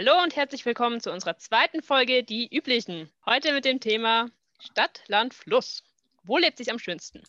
Hallo und herzlich willkommen zu unserer zweiten Folge Die üblichen. Heute mit dem Thema Stadt, Land, Fluss. Wo lebt sich am schönsten?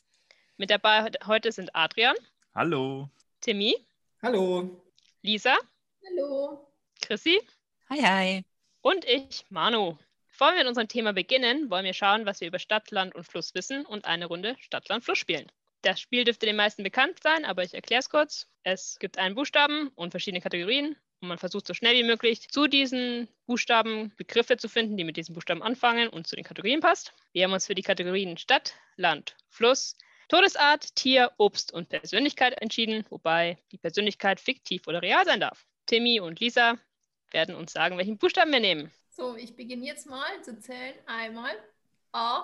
Mit dabei heute sind Adrian. Hallo. Timmy. Hallo. Lisa. Hallo. Chrissy. Hi, hi. Und ich, Manu. Bevor wir mit unserem Thema beginnen, wollen wir schauen, was wir über Stadt, Land und Fluss wissen und eine Runde Stadt, Land, Fluss spielen. Das Spiel dürfte den meisten bekannt sein, aber ich erkläre es kurz. Es gibt einen Buchstaben und verschiedene Kategorien und man versucht so schnell wie möglich zu diesen Buchstaben Begriffe zu finden, die mit diesen Buchstaben anfangen und zu den Kategorien passt. Wir haben uns für die Kategorien Stadt, Land, Fluss, Todesart, Tier, Obst und Persönlichkeit entschieden, wobei die Persönlichkeit fiktiv oder real sein darf. Timmy und Lisa werden uns sagen, welchen Buchstaben wir nehmen. So, ich beginne jetzt mal zu zählen. Einmal A.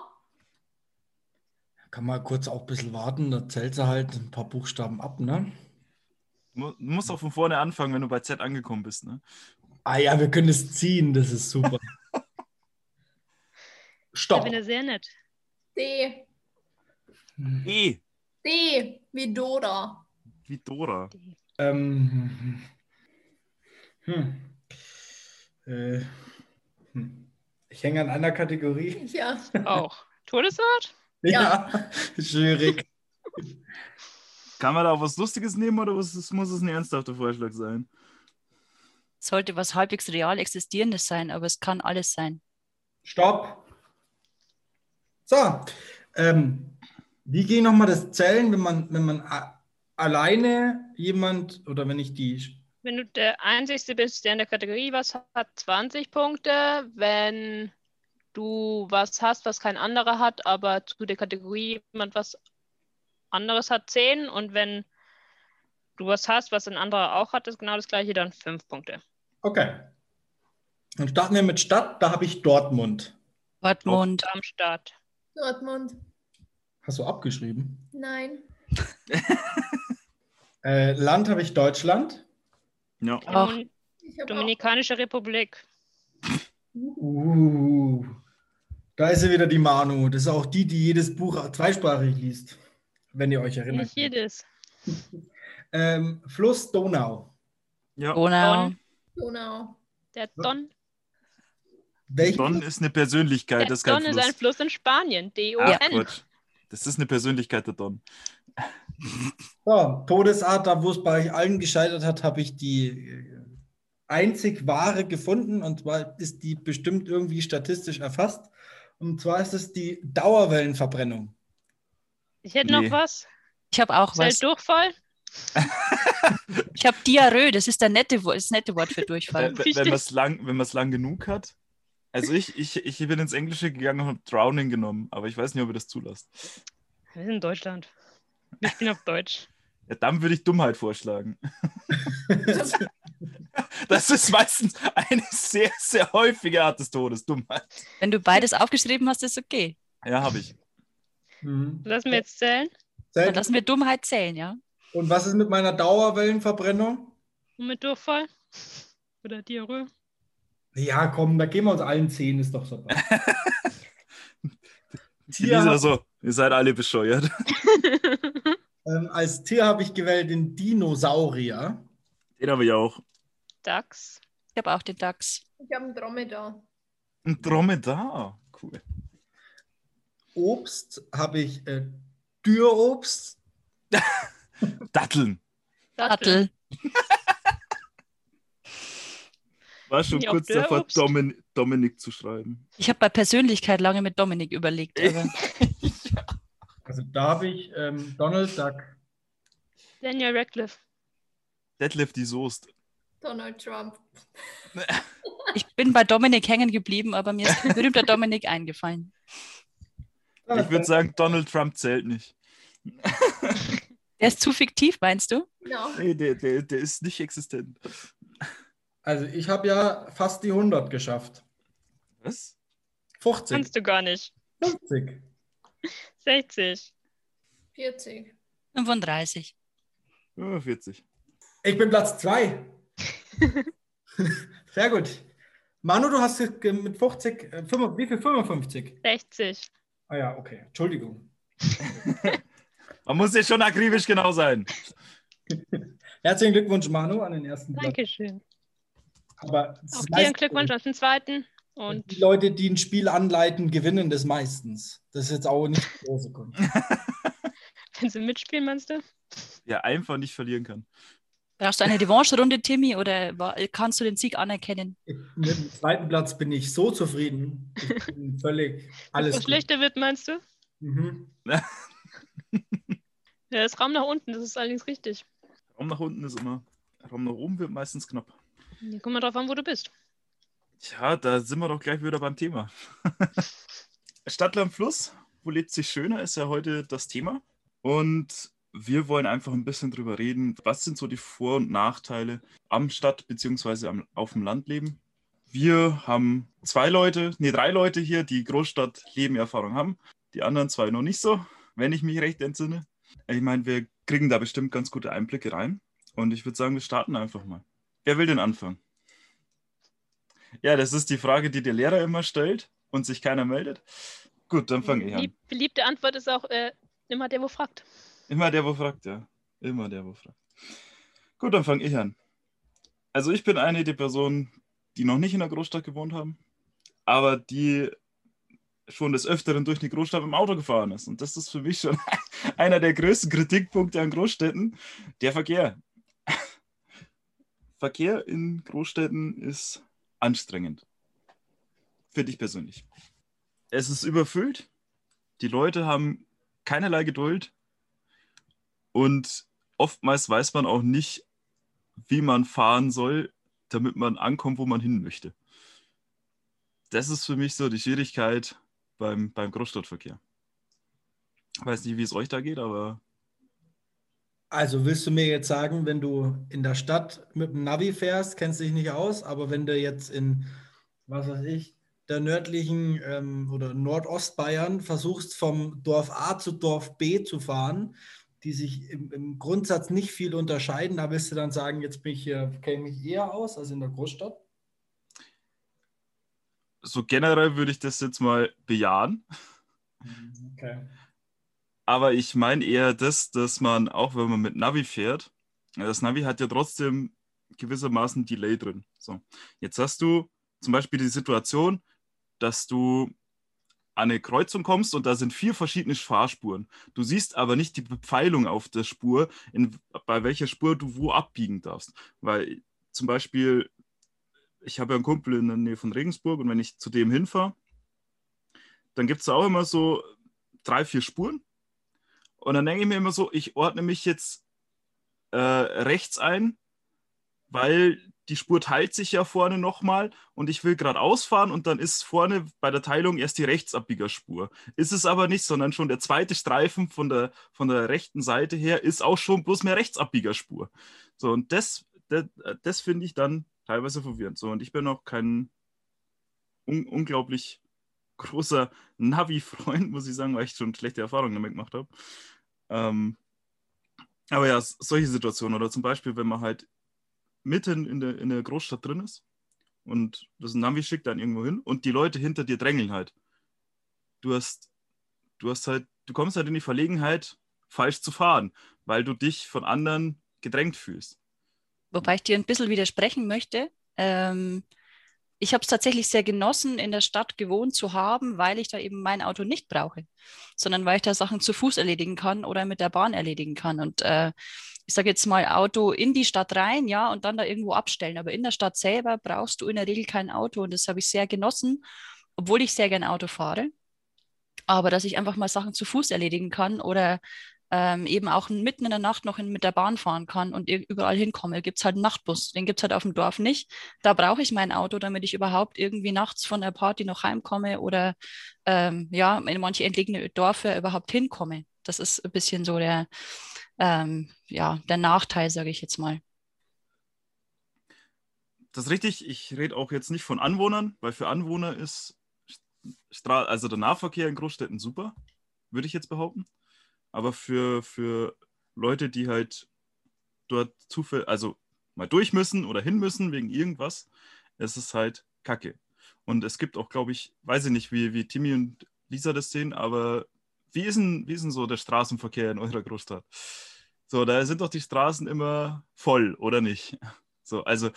Kann man kurz auch ein bisschen warten, da zählt sie halt ein paar Buchstaben ab, ne? Du musst auch von vorne anfangen, wenn du bei Z angekommen bist, ne? Ah ja, wir können es ziehen, das ist super. Stopp. Ich bin ja sehr nett. D. E, D. Wie Dora. wie Dora. Ähm, hm. Äh, hm. Ich hänge an einer Kategorie. Ja. Auch. Todesart? Ja, schwierig. Kann man da auch was Lustiges nehmen oder was, muss es ein ernsthafter Vorschlag sein? Sollte was halbwegs real existierendes sein, aber es kann alles sein. Stopp. So, ähm, wie ging nochmal das Zählen, wenn man, wenn man alleine jemand oder wenn ich die. Wenn du der Einzige bist, der in der Kategorie was hat, 20 Punkte. Wenn du was hast, was kein anderer hat, aber zu der Kategorie jemand was anderes hat, 10. Und wenn du was hast, was ein anderer auch hat, ist genau das gleiche, dann 5 Punkte. Okay. Dann starten wir mit Stadt, da habe ich Dortmund. Dortmund, Darmstadt. Dortmund. Hast du abgeschrieben? Nein. Äh, Land habe ich Deutschland. Ja. Habe Dominikanische Republik. Uh, da ist ja wieder die Manu. Das ist auch die, die jedes Buch zweisprachig liest, wenn ihr euch erinnert. Nicht jedes. Ähm, Fluss Donau. ja. Donau, Don. Donau. Der Don. Welchen? Don ist eine Persönlichkeit, Der das ist Don ist Fluss. ein Fluss in Spanien. Ach, D-O-N. Das ist eine Persönlichkeit, der Don. So, Todesart, da wo es bei euch allen gescheitert hat, habe ich die äh, einzig wahre gefunden. Und zwar ist die bestimmt irgendwie statistisch erfasst. Und zwar ist es die Dauerwellenverbrennung. Ich hätte Nee. noch was. ich habe auch was. Zeltdurchfall. Ich habe Diarrhoe, das ist der nette, das nette Wort für Durchfall. Wenn wenn man es lang, wenn lang genug hat. Also ich, ich, ich bin ins Englische gegangen und habe Drowning genommen, aber ich weiß nicht, ob ihr das zulasst. Wir sind in Deutschland. Wir spielen auf Deutsch. Ja, dann würde ich Dummheit vorschlagen. Das ist meistens eine sehr, sehr häufige Art des Todes, Dummheit. Wenn du beides aufgeschrieben hast, ist okay. Ja, habe ich. Mhm. Lassen wir jetzt zählen. Dann lassen wir Dummheit zählen, ja? Und was ist mit meiner Dauerwellenverbrennung? Und mit Durchfall. Oder Diarrhoe. Ja, komm, da gehen wir uns allen zehn, ist doch super. Tier Lisa hab, so, ihr seid alle bescheuert. ähm, als Tier habe ich gewählt den Dinosaurier. Den habe ich auch. Dachs. Ich habe auch den Dachs. Ich habe einen Dromedar. Ein Dromedar. Cool. Obst habe ich äh, Dürrobst. Datteln. Dattel. War schon Ja, kurz davor, Obst. Domin Dominik zu schreiben. Ich habe bei Persönlichkeit lange mit Dominik überlegt, aber Also da habe ich ähm, Donald Duck. Daniel Radcliffe. Deadlift die Soest. Donald Trump. ich bin bei Dominik hängen geblieben, aber mir ist berühmter Dominik eingefallen. Ich würde sagen, Donald Trump zählt nicht. Der ist zu fiktiv, meinst du? Ja. Nee, der, der, der ist nicht existent. Also ich habe ja fast die 100 geschafft. Was? 50. Kannst du gar nicht. 50. 60. 40. 35. Ja, 40. Ich bin Platz 2. Sehr gut. Manu, du hast mit 50, äh, wie viel? 55? 60. Ah ja, okay. Entschuldigung. Man muss ja schon akribisch genau sein. Herzlichen Glückwunsch, Manu, an den ersten Platz. Dankeschön. Aber Auch dir Glückwunsch auf den zweiten. Und die Leute, die ein Spiel anleiten, gewinnen das meistens. Das ist jetzt auch nicht die große Kunst. wenn sie mitspielen, meinst du? Ja, einfach nicht verlieren kann. Brauchst du eine Revanche-Runde, Timmy, oder kannst du den Sieg anerkennen? Mit dem zweiten Platz bin ich so zufrieden. Ich bin völlig alles Was schlechter wird, meinst du? Mhm. Ja, das Raum nach unten, das ist allerdings richtig. Raum nach unten ist immer. Raum nach oben wird meistens knapp. Ja, guck mal drauf an, wo du bist. Tja, da sind wir doch gleich wieder beim Thema. Stadtland Fluss, wo lebt sich schöner, ist ja heute das Thema. Und wir wollen einfach ein bisschen drüber reden, was sind so die Vor- und Nachteile am Stadt- bzw. auf dem Landleben. Wir haben zwei Leute, nee, drei Leute hier, die Großstadt-Leben-Erfahrung haben. Die anderen zwei noch nicht so, wenn ich mich recht entsinne. Ich meine, wir kriegen da bestimmt ganz gute Einblicke rein. Und ich würde sagen, wir starten einfach mal. Wer will denn anfangen? Ja, das ist die Frage, die der Lehrer immer stellt und sich keiner meldet. Gut, dann fange ich an. Die beliebte Antwort ist auch äh, immer der, wo fragt. Immer der, wo fragt, ja. Immer der, wo fragt. Gut, dann fange ich an. Also ich bin eine der Personen, die noch nicht in der Großstadt gewohnt haben, aber die schon des Öfteren durch die Großstadt im Auto gefahren ist. Und das ist für mich schon einer der größten Kritikpunkte an Großstädten, der Verkehr. Verkehr in Großstädten ist anstrengend. Finde ich persönlich. Es ist überfüllt. Die Leute haben keinerlei Geduld. Und oftmals weiß man auch nicht, wie man fahren soll, damit man ankommt, wo man hin möchte. Das ist für mich so die Schwierigkeit beim, beim Großstadtverkehr. Ich weiß nicht, wie es euch da geht, aber Also willst du mir jetzt sagen, wenn du in der Stadt mit dem Navi fährst, kennst dich nicht aus, aber wenn du jetzt in, was weiß ich, der nördlichen ähm, oder Nordostbayern versuchst, vom Dorf A zu Dorf B zu fahren, die sich im, im Grundsatz nicht viel unterscheiden, da willst du dann sagen, jetzt bin ich hier, kenne ich mich eher aus als in der Großstadt? so generell würde ich das jetzt mal bejahen. Okay. Aber ich meine eher das, dass man, auch wenn man mit Navi fährt, das Navi hat ja trotzdem gewissermaßen Delay drin. So, jetzt hast du zum Beispiel die Situation, dass du an eine Kreuzung kommst und da sind vier verschiedene Fahrspuren. Du siehst aber nicht die Bepfeilung auf der Spur, in, bei welcher Spur du wo abbiegen darfst. Weil zum Beispiel, ich habe ja einen Kumpel in der Nähe von Regensburg und wenn ich zu dem hinfahre, dann gibt es auch immer so drei, vier Spuren. Und dann denke ich mir immer so, ich ordne mich jetzt äh, rechts ein, weil die Spur teilt sich ja vorne nochmal und ich will geradeaus fahren und dann ist vorne bei der Teilung erst die Rechtsabbiegerspur. Ist es aber nicht, sondern schon der zweite Streifen von der, von der rechten Seite her ist auch schon bloß mehr Rechtsabbiegerspur. So, und das, das, das finde ich dann teilweise verwirrend. So, und ich bin auch kein un unglaublich großer Navi-Freund, muss ich sagen, weil ich schon schlechte Erfahrungen damit gemacht habe. Ähm, aber ja, solche Situationen oder zum Beispiel, wenn man halt mitten in der, in der Großstadt drin ist und das Navi schickt dann irgendwo hin und die Leute hinter dir drängeln halt. Du hast, du hast halt, du kommst halt in die Verlegenheit, falsch zu fahren, weil du dich von anderen gedrängt fühlst. Wobei ich dir ein bisschen widersprechen möchte. Ähm, ich habe es tatsächlich sehr genossen, in der Stadt gewohnt zu haben, weil ich da eben mein Auto nicht brauche, sondern weil ich da Sachen zu Fuß erledigen kann oder mit der Bahn erledigen kann. Und äh, ich sage jetzt mal Auto in die Stadt rein, ja, und dann da irgendwo abstellen. Aber in der Stadt selber brauchst du in der Regel kein Auto. Und das habe ich sehr genossen, obwohl ich sehr gerne Auto fahre. Aber dass ich einfach mal Sachen zu Fuß erledigen kann oder ähm, eben auch mitten in der Nacht noch in, mit der Bahn fahren kann und überall hinkomme. Gibt es halt einen Nachtbus. Den gibt es halt auf dem Dorf nicht. Da brauche ich mein Auto, damit ich überhaupt irgendwie nachts von der Party noch heimkomme oder ähm, ja, in manche entlegene Dörfer überhaupt hinkomme. Das ist ein bisschen so der, ähm, ja, der Nachteil, sage ich jetzt mal. Das ist richtig. Ich rede auch jetzt nicht von Anwohnern, weil für Anwohner ist Stra also der Nahverkehr in Großstädten super, würde ich jetzt behaupten. Aber für, für Leute, die halt dort zufällig, also mal durch müssen oder hin müssen wegen irgendwas, ist es halt kacke. Und es gibt auch, glaube ich, weiß ich nicht, wie, wie Timmy und Lisa das sehen, aber wie ist, denn, wie ist denn so der Straßenverkehr in eurer Großstadt? So, da sind doch die Straßen immer voll, oder nicht? So, also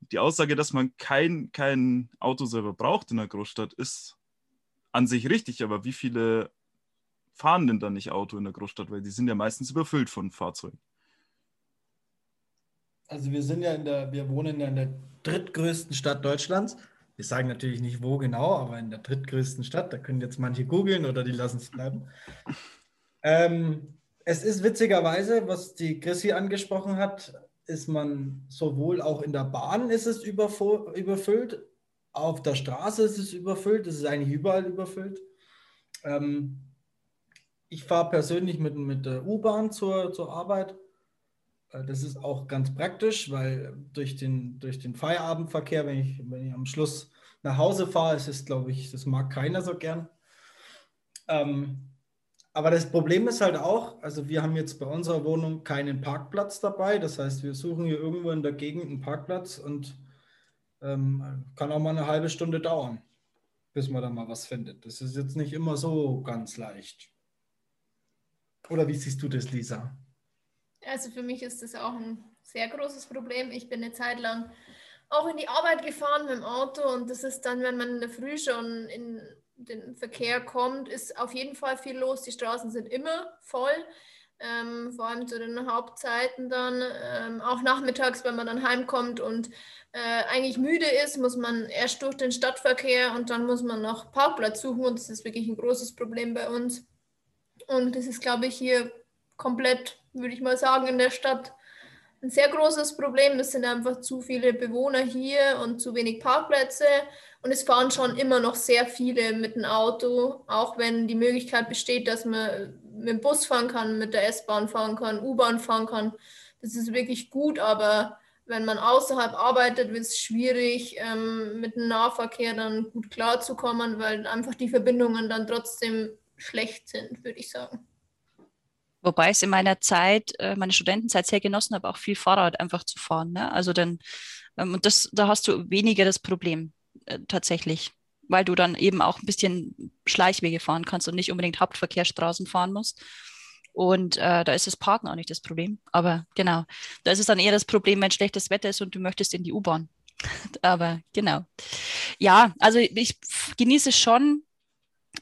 die Aussage, dass man kein, kein Auto selber braucht in der Großstadt, ist an sich richtig, aber wie viele fahren denn dann nicht Auto in der Großstadt? Weil die sind ja meistens überfüllt von Fahrzeugen. Also wir sind ja in der, wir wohnen ja in der drittgrößten Stadt Deutschlands. Wir sagen natürlich nicht wo genau, aber in der drittgrößten Stadt. Da können jetzt manche googeln oder die lassen es bleiben. Ähm, es ist witzigerweise, was die Chrissy angesprochen hat, ist man sowohl auch in der Bahn ist es überfüllt, auf der Straße ist es überfüllt, es ist eigentlich überall überfüllt. Ähm, ich fahre persönlich mit, mit der U-Bahn zur, zur Arbeit. Äh, das ist auch ganz praktisch, weil durch den, durch den Feierabendverkehr, wenn ich, wenn ich am Schluss nach Hause fahre, ist es, glaube ich, das mag keiner so gern. Ähm, aber das Problem ist halt auch, also wir haben jetzt bei unserer Wohnung keinen Parkplatz dabei. Das heißt, wir suchen hier irgendwo in der Gegend einen Parkplatz und ähm, kann auch mal eine halbe Stunde dauern, bis man da mal was findet. Das ist jetzt nicht immer so ganz leicht. Oder wie siehst du das, Lisa? Also für mich ist das auch ein sehr großes Problem. Ich bin eine Zeit lang auch in die Arbeit gefahren mit dem Auto und das ist dann, wenn man in der Früh schon in den Verkehr kommt, ist auf jeden Fall viel los. Die Straßen sind immer voll, ähm, vor allem zu den Hauptzeiten dann. Ähm, auch nachmittags, wenn man dann heimkommt und äh, eigentlich müde ist, muss man erst durch den Stadtverkehr und dann muss man noch Parkplatz suchen und das ist wirklich ein großes Problem bei uns. Und das ist, glaube ich, hier komplett, würde ich mal sagen, in der Stadt ein sehr großes Problem. Es sind einfach zu viele Bewohner hier und zu wenig Parkplätze. Und es fahren schon immer noch sehr viele mit dem Auto, auch wenn die Möglichkeit besteht, dass man mit dem Bus fahren kann, mit der S-Bahn fahren kann, U-Bahn fahren kann. Das ist wirklich gut, aber wenn man außerhalb arbeitet, wird es schwierig, ähm, mit dem Nahverkehr dann gut klarzukommen, weil einfach die Verbindungen dann trotzdem schlecht sind, würde ich sagen. Wobei ich es in meiner Zeit, äh, meine Studentenzeit sehr genossen habe, auch viel Fahrrad einfach zu fahren. Ne? Also dann, ähm, und das, da hast du weniger das Problem äh, tatsächlich, weil du dann eben auch ein bisschen Schleichwege fahren kannst und nicht unbedingt Hauptverkehrsstraßen fahren musst. Und äh, da ist das Parken auch nicht das Problem. Aber genau, da ist es dann eher das Problem, wenn schlechtes Wetter ist und du möchtest in die U-Bahn. Aber genau. Ja, also ich genieße schon,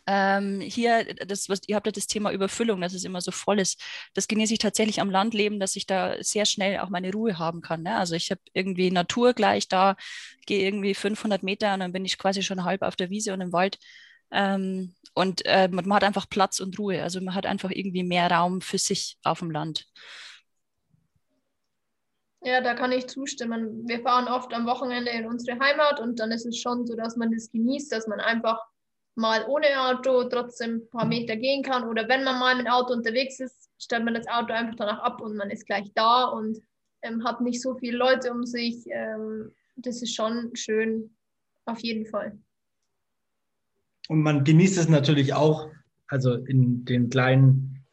ähm, hier, das, was, ihr habt ja das Thema Überfüllung, dass es immer so voll ist. Das genieße ich tatsächlich am Landleben, dass ich da sehr schnell auch meine Ruhe haben kann. Ne? Also ich habe irgendwie Natur gleich da, gehe irgendwie 500 Meter und dann bin ich quasi schon halb auf der Wiese und im Wald. Ähm, und äh, man, man hat einfach Platz und Ruhe. Also man hat einfach irgendwie mehr Raum für sich auf dem Land. Ja, da kann ich zustimmen. Wir fahren oft am Wochenende in unsere Heimat und dann ist es schon so, dass man das genießt, dass man einfach mal ohne Auto trotzdem ein paar Meter gehen kann. Oder wenn man mal mit Auto unterwegs ist, stellt man das Auto einfach danach ab und man ist gleich da und ähm, hat nicht so viele Leute um sich. Ähm, das ist schon schön, auf jeden Fall. Und man genießt es natürlich auch, also in den kleinen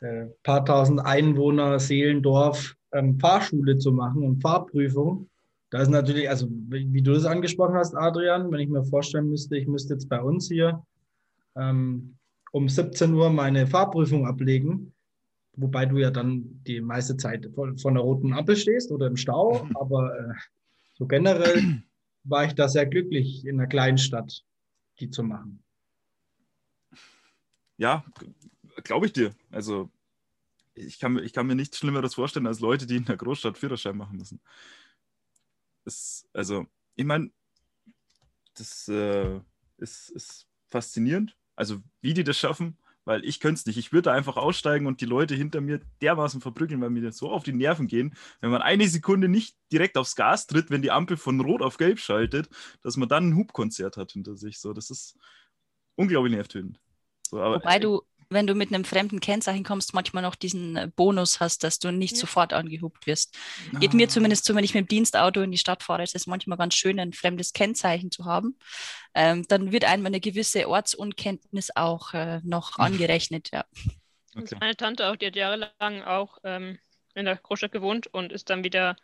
äh, paar tausend Einwohner Seelendorf ähm, Fahrschule zu machen und Fahrprüfung. Da ist natürlich, also wie du das angesprochen hast, Adrian, wenn ich mir vorstellen müsste, ich müsste jetzt bei uns hier ähm, um 17 Uhr meine Fahrprüfung ablegen, wobei du ja dann die meiste Zeit von, von der roten Ampel stehst oder im Stau, aber äh, so generell war ich da sehr glücklich, in einer kleinen Stadt die zu machen. Ja, glaube ich dir. Also ich kann, ich kann mir nichts Schlimmeres vorstellen als Leute, die in der Großstadt Führerschein machen müssen ist, also, ich meine, das äh, ist, ist faszinierend. Also, wie die das schaffen, weil ich könnte es nicht. Ich würde einfach aussteigen und die Leute hinter mir dermaßen verprügeln, weil mir das so auf die Nerven gehen, wenn man eine Sekunde nicht direkt aufs Gas tritt, wenn die Ampel von Rot auf Gelb schaltet, dass man dann ein Hubkonzert hat hinter sich. So, das ist unglaublich nervtötend. So, Wobei du wenn du mit einem fremden Kennzeichen kommst, manchmal noch diesen äh, Bonus hast, dass du nicht ja. sofort angehupt wirst. Geht mir ah. zumindest so, wenn ich mit dem Dienstauto in die Stadt fahre, ist es manchmal ganz schön, ein fremdes Kennzeichen zu haben. Ähm, dann wird einem eine gewisse Ortsunkenntnis auch äh, noch angerechnet. Ja. Okay. Meine Tante auch, die hat jahrelang auch ähm, in der Großstadt gewohnt und ist dann wieder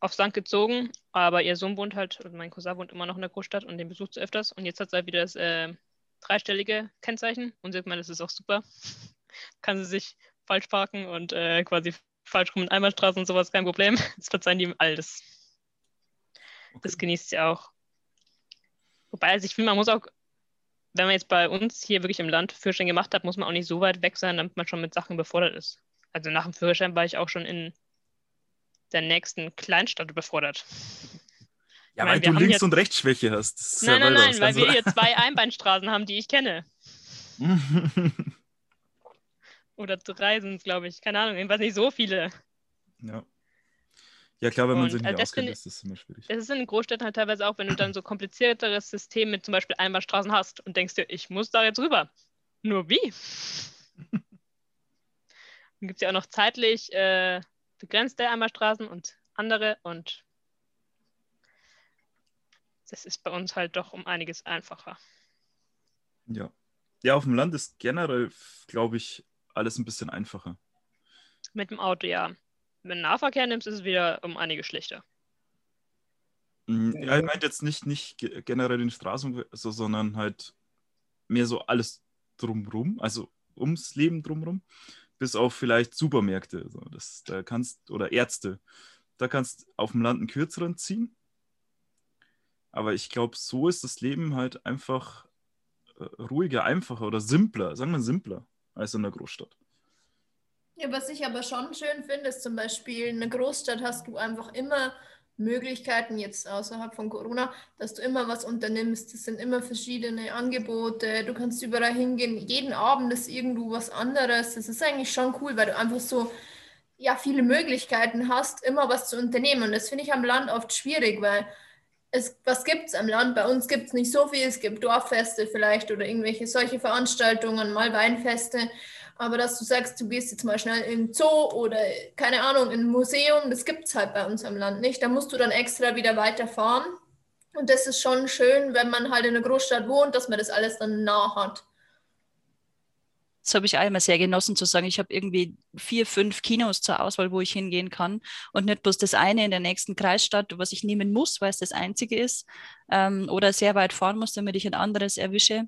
aufs Land gezogen, aber ihr Sohn wohnt halt, also mein Cousin wohnt immer noch in der Großstadt und den besucht sie öfters und jetzt hat sie halt wieder das äh, dreistellige Kennzeichen und sie hat gemeint, das ist auch super. Kann sie sich falsch parken und äh, quasi falsch rum in Einbahnstraßen und sowas, kein Problem. Das verzeihen die ihm alles. Das genießt sie auch. Wobei, also ich finde, man muss auch, wenn man jetzt bei uns hier wirklich im Land Führerschein gemacht hat, muss man auch nicht so weit weg sein, damit man schon mit Sachen befordert ist. Also nach dem Führerschein war ich auch schon in der nächsten Kleinstadt befordert. Ja, weil wir du Links- jetzt- und Rechtschwäche hast. Das Nein, ja nein, nein, weil ganz wir hier zwei Einbahnstraßen haben, die ich kenne. Oder drei sind es, glaube ich. Keine Ahnung, jedenfalls nicht so viele. ja. ja, klar, wenn man Und, sich nicht also auskennt, ist das immer schwierig. Das ist in den Großstädten halt teilweise auch, wenn du dann so komplizierteres System mit zum Beispiel Einbahnstraßen hast und denkst dir, ich muss da jetzt rüber. Nur wie? Dann gibt es ja auch noch zeitlich äh, begrenzte Einbahnstraßen und andere und das ist bei uns halt doch um einiges einfacher. Ja. Ja, auf dem Land ist generell, glaube ich, alles ein bisschen einfacher. Mit dem Auto, ja. Wenn du Nahverkehr nimmst, ist es wieder um einiges schlechter. Mm, Ja. Ich meinte jetzt nicht, nicht ge- generell den Straßen, so, sondern halt mehr so alles drumrum, also ums Leben drumrum, bis auf vielleicht Supermärkte. So, das, da kannst, oder Ärzte. Da kannst auf dem Land einen kürzeren ziehen. Aber ich glaube, so ist das Leben halt einfach äh, ruhiger, einfacher oder simpler, sagen wir simpler, als in der Großstadt. Ja, was ich aber schon schön finde, ist zum Beispiel, in einer Großstadt hast du einfach immer Möglichkeiten, jetzt außerhalb von Corona, dass du immer was unternimmst. Es sind immer verschiedene Angebote, du kannst überall hingehen. Jeden Abend ist irgendwo was anderes. Das ist eigentlich schon cool, weil du einfach so ja, viele Möglichkeiten hast, immer was zu unternehmen. Und das finde ich am Land oft schwierig, weil es, was gibt es am Land? Bei uns gibt es nicht so viel. Es gibt Dorffeste vielleicht oder irgendwelche solche Veranstaltungen, mal Weinfeste. Aber dass du sagst, du gehst jetzt mal schnell in den Zoo oder keine Ahnung, in ein Museum, das gibt es halt bei uns am Land nicht. Da musst du dann extra wieder weiterfahren. Und das ist schon schön, wenn man halt in einer Großstadt wohnt, dass man das alles dann nah hat. Das habe ich auch immer sehr genossen zu sagen, ich habe irgendwie vier, fünf Kinos zur Auswahl, wo ich hingehen kann und nicht bloß das eine in der nächsten Kreisstadt, was ich nehmen muss, weil es das einzige ist, ähm, oder sehr weit fahren muss, damit ich ein anderes erwische.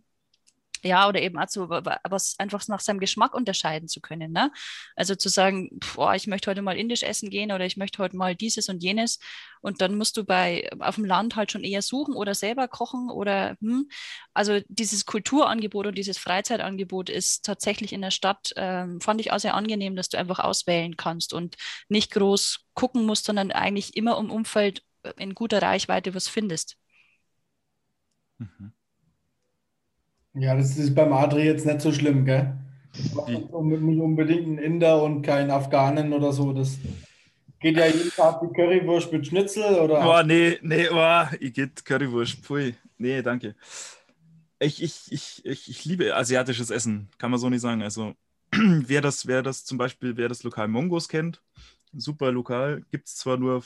Ja, oder eben auch so, wa- wa- was einfach nach seinem Geschmack unterscheiden zu können. Ne? Also zu sagen, boah, ich möchte heute mal indisch essen gehen oder ich möchte heute mal dieses und jenes. Und dann musst du bei auf dem Land halt schon eher suchen oder selber kochen oder hm. Also dieses Kulturangebot und dieses Freizeitangebot ist tatsächlich in der Stadt, ähm, fand ich auch sehr angenehm, dass du einfach auswählen kannst und nicht groß gucken musst, sondern eigentlich immer im Umfeld äh, in guter Reichweite was findest. Mhm. Ja, das ist beim Adri jetzt nicht so schlimm, gell? Nicht unbedingt ein Inder und kein Afghanen oder so. Das geht ja jeden Tag die Currywurst mit Schnitzel oder. Boah, nee, nee, boah, ich geht Currywurst. Pfui. Nee, danke. Ich, ich, ich, ich, ich liebe asiatisches Essen, kann man so nicht sagen. Also, wer das, wer das zum Beispiel, wer das Lokal Mongos kennt, super Lokal, gibt es zwar nur,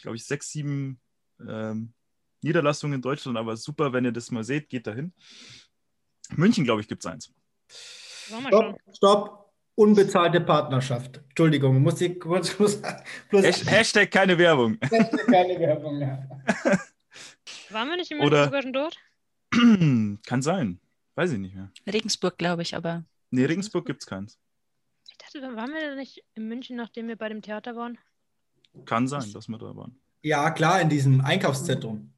glaube ich, sechs, sieben ähm, Niederlassungen in Deutschland, aber super, wenn ihr das mal seht, geht dahin. München, glaube ich, gibt es eins. Stopp, stopp. Unbezahlte Partnerschaft. Entschuldigung, muss ich kurz bloß, bloß Hash- Hashtag keine Werbung. keine Werbung mehr. Waren wir nicht in Oder- München sogar schon dort? Kann sein. Weiß ich nicht mehr. Regensburg, glaube ich, aber Nee, Regensburg gibt es keins. Ich dachte, waren wir denn nicht in München, nachdem wir bei dem Theater waren? Kann sein, dass wir da waren. Ja, klar, in diesem Einkaufszentrum.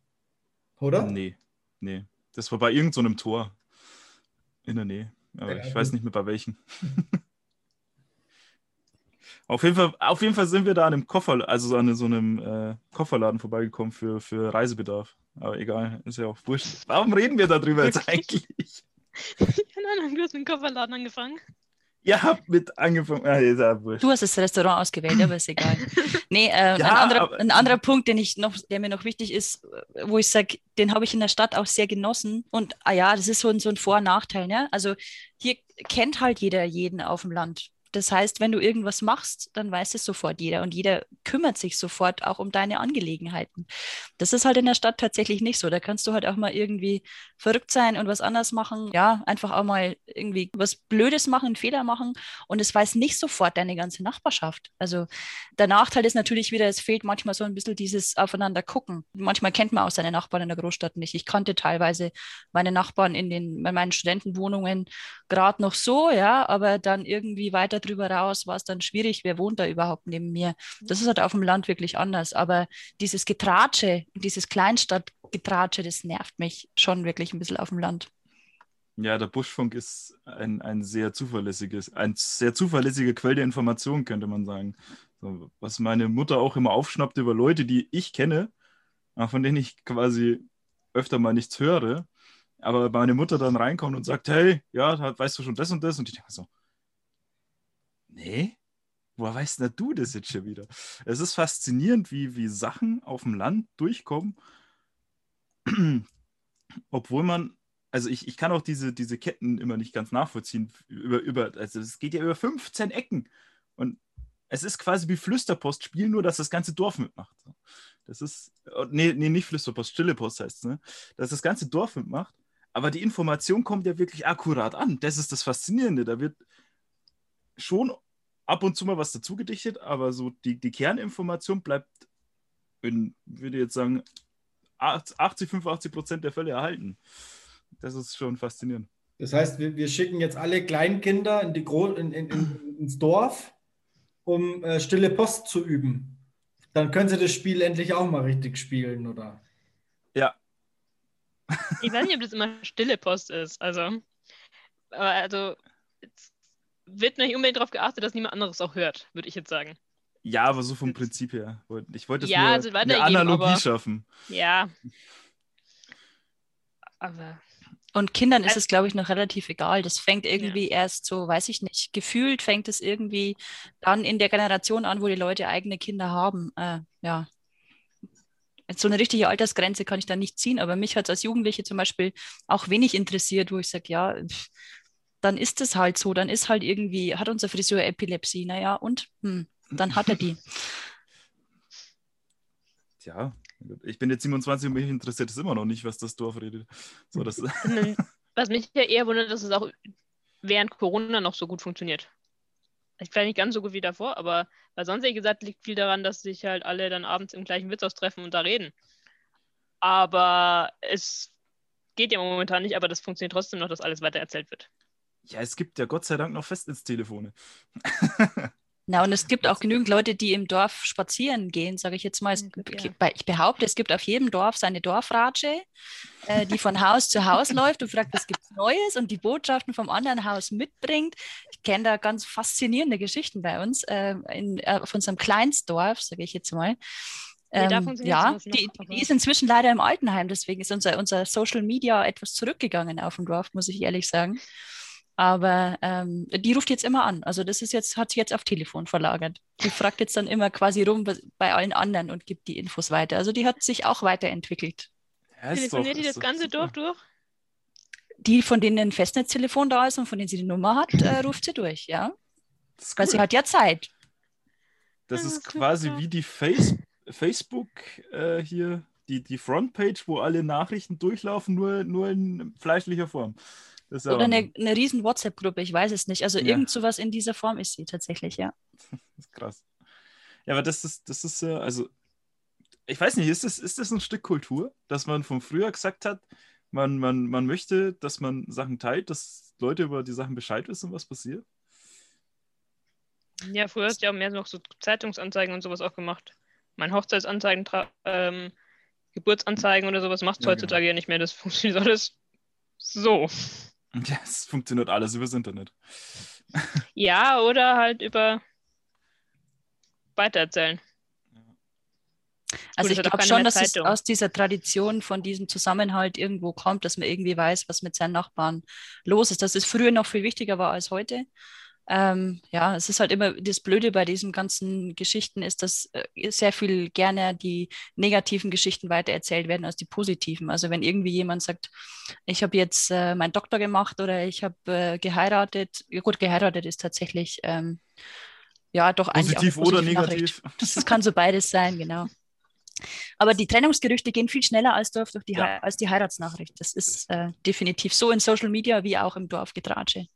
Oder? Nee, nee. Das war bei irgendeinem so Tor in der Nähe. Aber Ja, ich weiß gut. nicht mehr bei welchen. auf, jeden Fall, auf jeden Fall sind wir da an einem Koffer, also so an so einem äh, Kofferladen vorbeigekommen für, für Reisebedarf. Aber egal, ist ja auch wurscht. Warum reden wir darüber jetzt eigentlich? Ahnung, du hast mit dem Kofferladen angefangen. Ihr habt mit angefangen. Ah, ist ja du hast das Restaurant ausgewählt, aber ist egal. Nee, äh, Ja, ein, anderer, aber- ein anderer Punkt, den ich noch, der mir noch wichtig ist, wo ich sage, den habe ich in der Stadt auch sehr genossen. Und ah ja, das ist so ein, so ein Vor- und Nachteil. Ne? Also hier kennt halt jeder jeden auf dem Land. Das heißt, wenn du irgendwas machst, dann weiß es sofort jeder und jeder kümmert sich sofort auch um deine Angelegenheiten. Das ist halt in der Stadt tatsächlich nicht so. Da kannst du halt auch mal irgendwie verrückt sein und was anders machen. Ja, einfach auch mal irgendwie was Blödes machen, einen Fehler machen und es weiß nicht sofort deine ganze Nachbarschaft. Also der Nachteil ist natürlich wieder, es fehlt manchmal so ein bisschen dieses Aufeinander gucken. Manchmal kennt man auch seine Nachbarn in der Großstadt nicht. Ich kannte teilweise meine Nachbarn in den, in meinen Studentenwohnungen gerade noch so, ja, aber dann irgendwie weiter drüber raus war es dann schwierig, wer wohnt da überhaupt neben mir. Das ist halt auf dem Land wirklich anders. Aber dieses Getratsche, dieses Kleinstadtgetratsche, das nervt mich schon wirklich ein bisschen auf dem Land. Ja, der Buschfunk ist ein, ein sehr zuverlässiges, ein sehr zuverlässige Quelle der Informationen, könnte man sagen. So, was meine Mutter auch immer aufschnappt über Leute, die ich kenne, von denen ich quasi öfter mal nichts höre, aber meine Mutter dann reinkommt und sagt, hey, ja, weißt du schon das und das? Und ich denke so, nee, woher weißt denn du das jetzt schon wieder? Es ist faszinierend, wie, wie Sachen auf dem Land durchkommen, obwohl man also ich, ich kann auch diese, diese Ketten immer nicht ganz nachvollziehen. Über, über, also es geht ja über 15 Ecken. Und es ist quasi wie Flüsterpost spielen, nur dass das ganze Dorf mitmacht. Das ist, oh, nee, nee, nicht Flüsterpost, Stille Post heißt es, ne? Dass das ganze Dorf mitmacht. Aber die Information kommt ja wirklich akkurat an. Das ist das Faszinierende. Da wird schon ab und zu mal was dazu gedichtet, aber so die, die Kerninformation bleibt in, würde jetzt sagen, 80, 85 Prozent der Fälle erhalten. Das ist schon faszinierend. Das heißt, wir, wir schicken jetzt alle Kleinkinder in die Gro in, in, in, ins Dorf, um äh, stille Post zu üben. Dann können sie das Spiel endlich auch mal richtig spielen, oder? Ja. Ich weiß nicht, ob das immer stille Post ist. Also, aber also wird nicht unbedingt darauf geachtet, dass niemand anderes auch hört, würde ich jetzt sagen. Ja, aber so vom Prinzip her. Ich wollte ja, nur also eine Analogie aber, schaffen. Ja. Aber und Kindern ist es, glaube ich, noch relativ egal. Das fängt irgendwie ja. erst so, weiß ich nicht, gefühlt fängt es irgendwie dann in der Generation an, wo die Leute eigene Kinder haben. Äh, ja. So eine richtige Altersgrenze kann ich da nicht ziehen, aber mich hat es als Jugendliche zum Beispiel auch wenig interessiert, wo ich sage, ja, dann ist es halt so, dann ist halt irgendwie, hat unser Friseur Epilepsie, naja, und hm, dann hat er die. Ja, ich bin jetzt 27 und mich interessiert es immer noch nicht, was das Dorf redet. So, das was mich ja eher wundert, dass es auch während Corona noch so gut funktioniert. Ich vielleicht nicht ganz so gut wie davor, aber weil sonst, wie gesagt, liegt viel daran, dass sich halt alle dann abends im gleichen Wirtshaus treffen und da reden. Aber es geht ja momentan nicht, aber das funktioniert trotzdem noch, dass alles weiter erzählt wird. Ja, es gibt ja Gott sei Dank noch Festnetztelefone. Na, und es gibt auch genügend Leute, die im Dorf spazieren gehen, sage ich jetzt mal. Ja. Ich behaupte, es gibt auf jedem Dorf seine Dorfratsche, äh, die von Haus zu Haus läuft und fragt, was gibt es Neues und die Botschaften vom anderen Haus mitbringt. Ich kenne da ganz faszinierende Geschichten bei uns, äh, in, äh, auf unserem Kleinstdorf, sage ich jetzt mal. Ähm, ja, die, die, ist inzwischen leider im Altenheim, deswegen ist unser, unser Social Media etwas zurückgegangen auf dem Dorf, muss ich ehrlich sagen. Aber ähm, die ruft jetzt immer an. Also das ist jetzt, hat sich jetzt auf Telefon verlagert. Die fragt jetzt dann immer quasi rum bei allen anderen und gibt die Infos weiter. Also die hat sich auch weiterentwickelt. Ja, Telefoniert die das ganze Dorf durch? Die, von denen ein Festnetztelefon da ist und von denen sie die Nummer hat, äh, ruft sie durch, ja. Weil sie hat ja Zeit. Das ist quasi wie die Face Facebook äh, hier, die, die Frontpage, wo alle Nachrichten durchlaufen, nur, nur in fleischlicher Form. Oder eine, eine riesen WhatsApp-Gruppe, ich weiß es nicht. Also ja. irgend sowas in dieser Form ist sie tatsächlich, ja. Das ist krass. Ja, aber das ist, das ist ja, also, ich weiß nicht, ist das, ist das ein Stück Kultur, dass man von früher gesagt hat, man, man, man möchte, dass man Sachen teilt, dass Leute über die Sachen Bescheid wissen, was passiert? Ja, früher hast du ja auch mehr noch so Zeitungsanzeigen und sowas auch gemacht. Mein Hochzeitsanzeigen, ähm, Geburtsanzeigen oder sowas machst du ja, heutzutage genau. ja nicht mehr. Das funktioniert alles so. Ja, es funktioniert alles übers Internet. Ja, oder halt über weitererzählen. Also ich glaube schon, dass Zeitung. es aus dieser Tradition von diesem Zusammenhalt irgendwo kommt, dass man irgendwie weiß, was mit seinen Nachbarn los ist. Dass es früher noch viel wichtiger war als heute. Ähm, ja, es ist halt immer das Blöde bei diesen ganzen Geschichten ist, dass äh, sehr viel gerne die negativen Geschichten weitererzählt werden als die positiven. Also wenn irgendwie jemand sagt, ich habe jetzt äh, meinen Doktor gemacht oder ich habe äh, geheiratet, ja, gut, geheiratet ist tatsächlich ähm, ja doch positiv eigentlich auch oder negativ. Das, das kann so beides sein, genau. Aber die Trennungsgerüchte gehen viel schneller als, Dorf durch die, ja. als die Heiratsnachricht. Das ist äh, definitiv so in Social Media wie auch im Dorfgetratsche.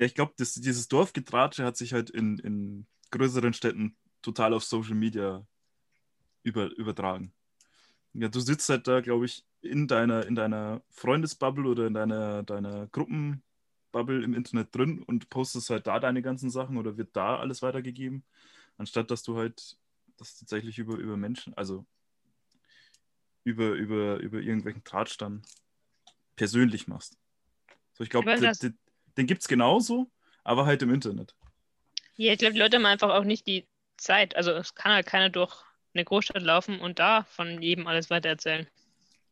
Ja, ich glaube, dieses Dorfgetratsche hat sich halt in, in größeren Städten total auf Social Media über, übertragen. Ja, du sitzt halt da, glaube ich, in deiner, in deiner Freundesbubble oder in deiner, deiner Gruppen, Bubble im Internet drin und postest halt da deine ganzen Sachen oder wird da alles weitergegeben, anstatt dass du halt das tatsächlich über, über Menschen, also über, über, über irgendwelchen Tratsch dann persönlich machst. So, ich glaube, den, gibt es genauso, aber halt im Internet. Ja, ich glaube, die Leute haben einfach auch nicht die Zeit. Also es kann halt keiner durch eine Großstadt laufen und da von jedem alles weitererzählen.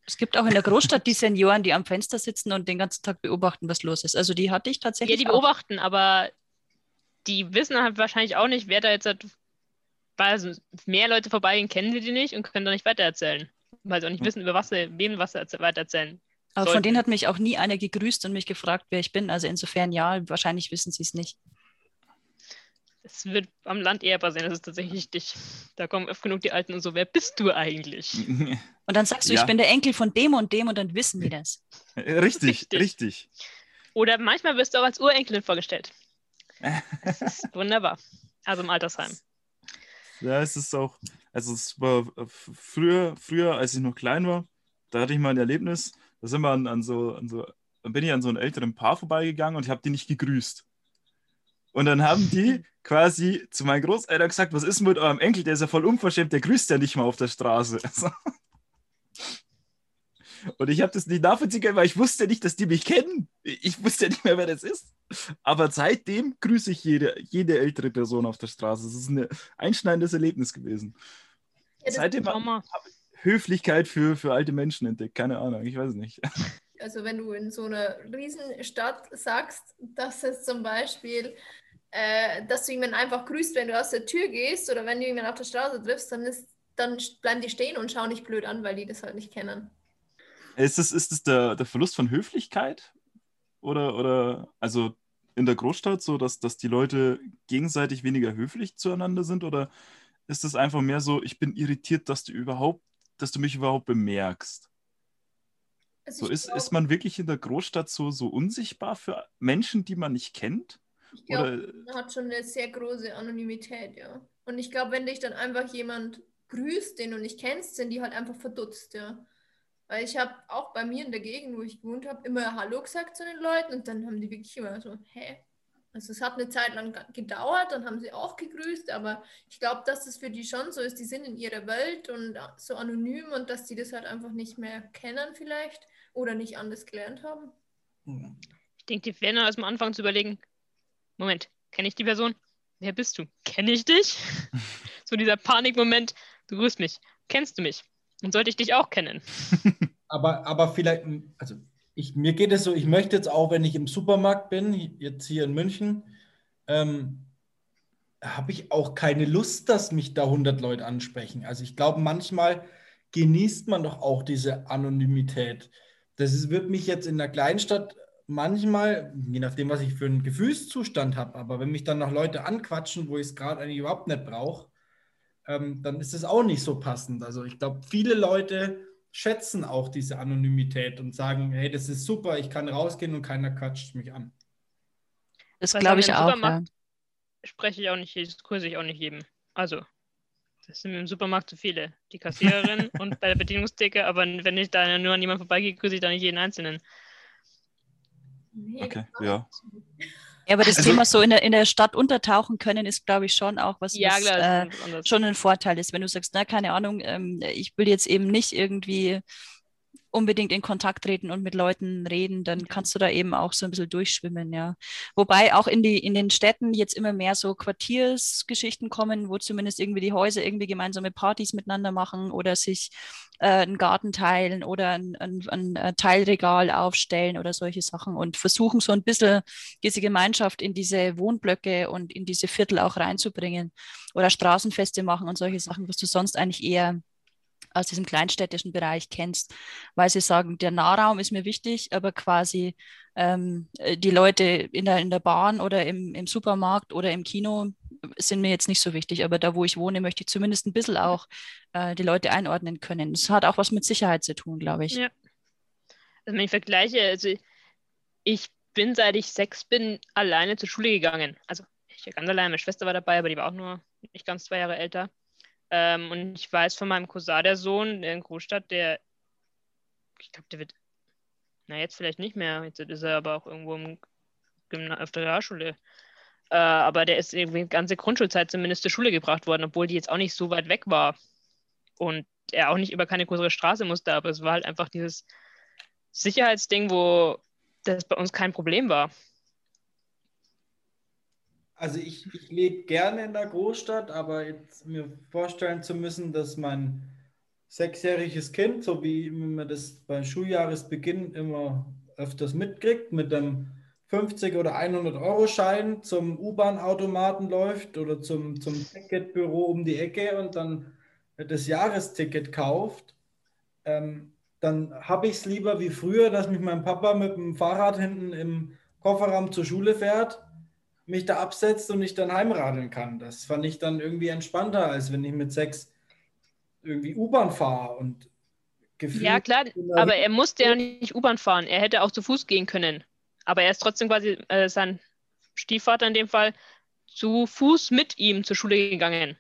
Es gibt auch in der Großstadt die Senioren, die am Fenster sitzen und den ganzen Tag beobachten, was los ist. Also die hatte ich tatsächlich. Ja, die beobachten, auch. aber die wissen halt wahrscheinlich auch nicht, wer da jetzt halt, weil mehr Leute vorbeigehen, kennen sie die nicht und können da nicht weitererzählen. Weil sie auch nicht wissen, über was sie, wem was sie weitererzählen. Aber sollten. von denen hat mich auch nie einer gegrüßt und mich gefragt, wer ich bin. Also insofern ja, wahrscheinlich wissen sie es nicht. Es wird am Land eher passieren, das ist tatsächlich dich. Da kommen oft genug die Alten und so, wer bist du eigentlich? Und dann sagst du, ja. ich bin der Enkel von dem und dem und dann wissen die das. Richtig, richtig. richtig. Oder manchmal wirst du auch als Urenkelin vorgestellt. Das ist wunderbar. Also im Altersheim. Ja, es ist auch, also es war früher, früher, als ich noch klein war, da hatte ich mal ein Erlebnis, da sind wir an, an so, an so, dann bin ich an so einem älteren Paar vorbeigegangen und ich habe die nicht gegrüßt. Und dann haben die quasi zu meinen Großeltern gesagt, was ist mit eurem Enkel, der ist ja voll unverschämt, der grüßt ja nicht mal auf der Straße. Und ich habe das nicht nachvollziehen können, weil ich wusste nicht, dass die mich kennen. Ich wusste ja nicht mehr, wer das ist. Aber seitdem grüße ich jede, jede ältere Person auf der Straße. Das ist ein einschneidendes Erlebnis gewesen. Ja, seitdem habe Höflichkeit für, für alte Menschen entdeckt. Keine Ahnung, ich weiß nicht. Also wenn du in so einer Riesenstadt sagst, dass es zum Beispiel äh, dass du jemanden einfach grüßt, wenn du aus der Tür gehst oder wenn du jemanden auf der Straße triffst, dann, ist, dann bleiben die stehen und schauen dich blöd an, weil die das halt nicht kennen. Ist das, ist das der, der Verlust von Höflichkeit? Oder, oder also in der Großstadt so, dass, dass die Leute gegenseitig weniger höflich zueinander sind? Oder ist es einfach mehr so, ich bin irritiert, dass du überhaupt, dass du mich überhaupt bemerkst? Also so ist, glaub, ist man wirklich in der Großstadt so, so unsichtbar für Menschen, die man nicht kennt? Ich glaube, man hat schon eine sehr große Anonymität, ja. Und ich glaube, wenn dich dann einfach jemand grüßt, den du nicht kennst, sind die halt einfach verdutzt, ja. Weil ich habe auch bei mir in der Gegend, wo ich gewohnt habe, immer Hallo gesagt zu den Leuten und dann haben die wirklich immer so, hä? Also es hat eine Zeit lang gedauert, dann haben sie auch gegrüßt, aber ich glaube, dass das für die schon so ist, die sind in ihrer Welt und so anonym und dass die das halt einfach nicht mehr kennen vielleicht oder nicht anders gelernt haben. Ich denke, die werden erstmal anfangen zu überlegen, Moment, kenne ich die Person? Wer bist du? Kenne ich dich? so dieser Panikmoment, du grüßt mich. Kennst du mich? Und sollte ich dich auch kennen? aber, aber vielleicht, also ich, mir geht es so, ich möchte jetzt auch, wenn ich im Supermarkt bin, jetzt hier in München, ähm, habe ich auch keine Lust, dass mich da 100 Leute ansprechen. Also ich glaube, manchmal genießt man doch auch diese Anonymität. Das ist, wird mich jetzt in der Kleinstadt manchmal, je nachdem, was ich für einen Gefühlszustand habe, aber wenn mich dann noch Leute anquatschen, wo ich es gerade eigentlich überhaupt nicht brauche, ähm, dann ist es auch nicht so passend. Also ich glaube, viele Leute schätzen auch diese Anonymität und sagen, hey, das ist super, ich kann rausgehen und keiner quatscht mich an. Das glaube ich auch. Ja. Spreche ich auch nicht, das kurse ich auch nicht jedem. Also, das sind im Supermarkt zu viele. Die Kassiererin und bei der Bedienungstheke, aber wenn ich da nur an jemanden vorbeigehe, grüße ich da nicht jeden Einzelnen. Nee, okay, ja. Ja, aber das also, Thema so in der, in der Stadt untertauchen können, ist, glaube ich, schon auch was, ja, was klar, äh, schon ein Vorteil ist. Wenn du sagst, na, keine Ahnung, ähm, ich will jetzt eben nicht irgendwie unbedingt in Kontakt treten und mit Leuten reden, dann kannst du da eben auch so ein bisschen durchschwimmen, ja. Wobei auch in, die, in den Städten jetzt immer mehr so Quartiersgeschichten kommen, wo zumindest irgendwie die Häuser irgendwie gemeinsame Partys miteinander machen oder sich äh, einen Garten teilen oder ein, ein, ein, äh, Teilregal aufstellen oder solche Sachen und versuchen so ein bisschen diese Gemeinschaft in diese Wohnblöcke und in diese Viertel auch reinzubringen oder Straßenfeste machen und solche Sachen, was du sonst eigentlich eher aus diesem kleinstädtischen Bereich kennst, weil sie sagen, der Nahraum ist mir wichtig, aber quasi ähm, äh, die Leute in der, in der Bahn oder im, im Supermarkt oder im Kino sind mir jetzt nicht so wichtig, aber da, wo ich wohne, möchte ich zumindest ein bisschen auch äh, die Leute einordnen können. Das hat auch was mit Sicherheit zu tun, glaube ich. Ja. Also wenn ich vergleiche, also ich bin, seit ich sechs bin, alleine zur Schule gegangen. Also ich war ganz alleine, meine Schwester war dabei, aber die war auch nur nicht ganz zwei Jahre älter. Ähm, und ich weiß von meinem Cousin, der Sohn in Großstadt, der, ich glaube, der wird, na jetzt vielleicht nicht mehr, jetzt ist er aber auch irgendwo im auf der Realschule. Äh, aber der ist irgendwie die ganze Grundschulzeit zumindest zur Schule gebracht worden, obwohl die jetzt auch nicht so weit weg war. Und er auch nicht über keine größere Straße musste, aber es war halt einfach dieses Sicherheitsding, wo das bei uns kein Problem war. Also ich, ich lebe gerne in der Großstadt, aber jetzt mir vorstellen zu müssen, dass mein sechsjähriges Kind, so wie man das beim Schuljahresbeginn immer öfters mitkriegt, mit einem 50 oder 100 Euro Schein zum U-Bahn-Automaten läuft oder zum, zum Ticketbüro um die Ecke und dann das Jahresticket kauft, ähm, dann habe ich es lieber wie früher, dass mich mein Papa mit dem Fahrrad hinten im Kofferraum zur Schule fährt, mich da absetzt und ich dann heimradeln kann. Das fand ich dann irgendwie entspannter, als wenn ich mit sechs irgendwie U-Bahn fahre und gefühlt. Ja, klar, aber er musste ja nicht U-Bahn fahren. Er hätte auch zu Fuß gehen können. Aber er ist trotzdem quasi äh, sein Stiefvater in dem Fall zu Fuß mit ihm zur Schule gegangen.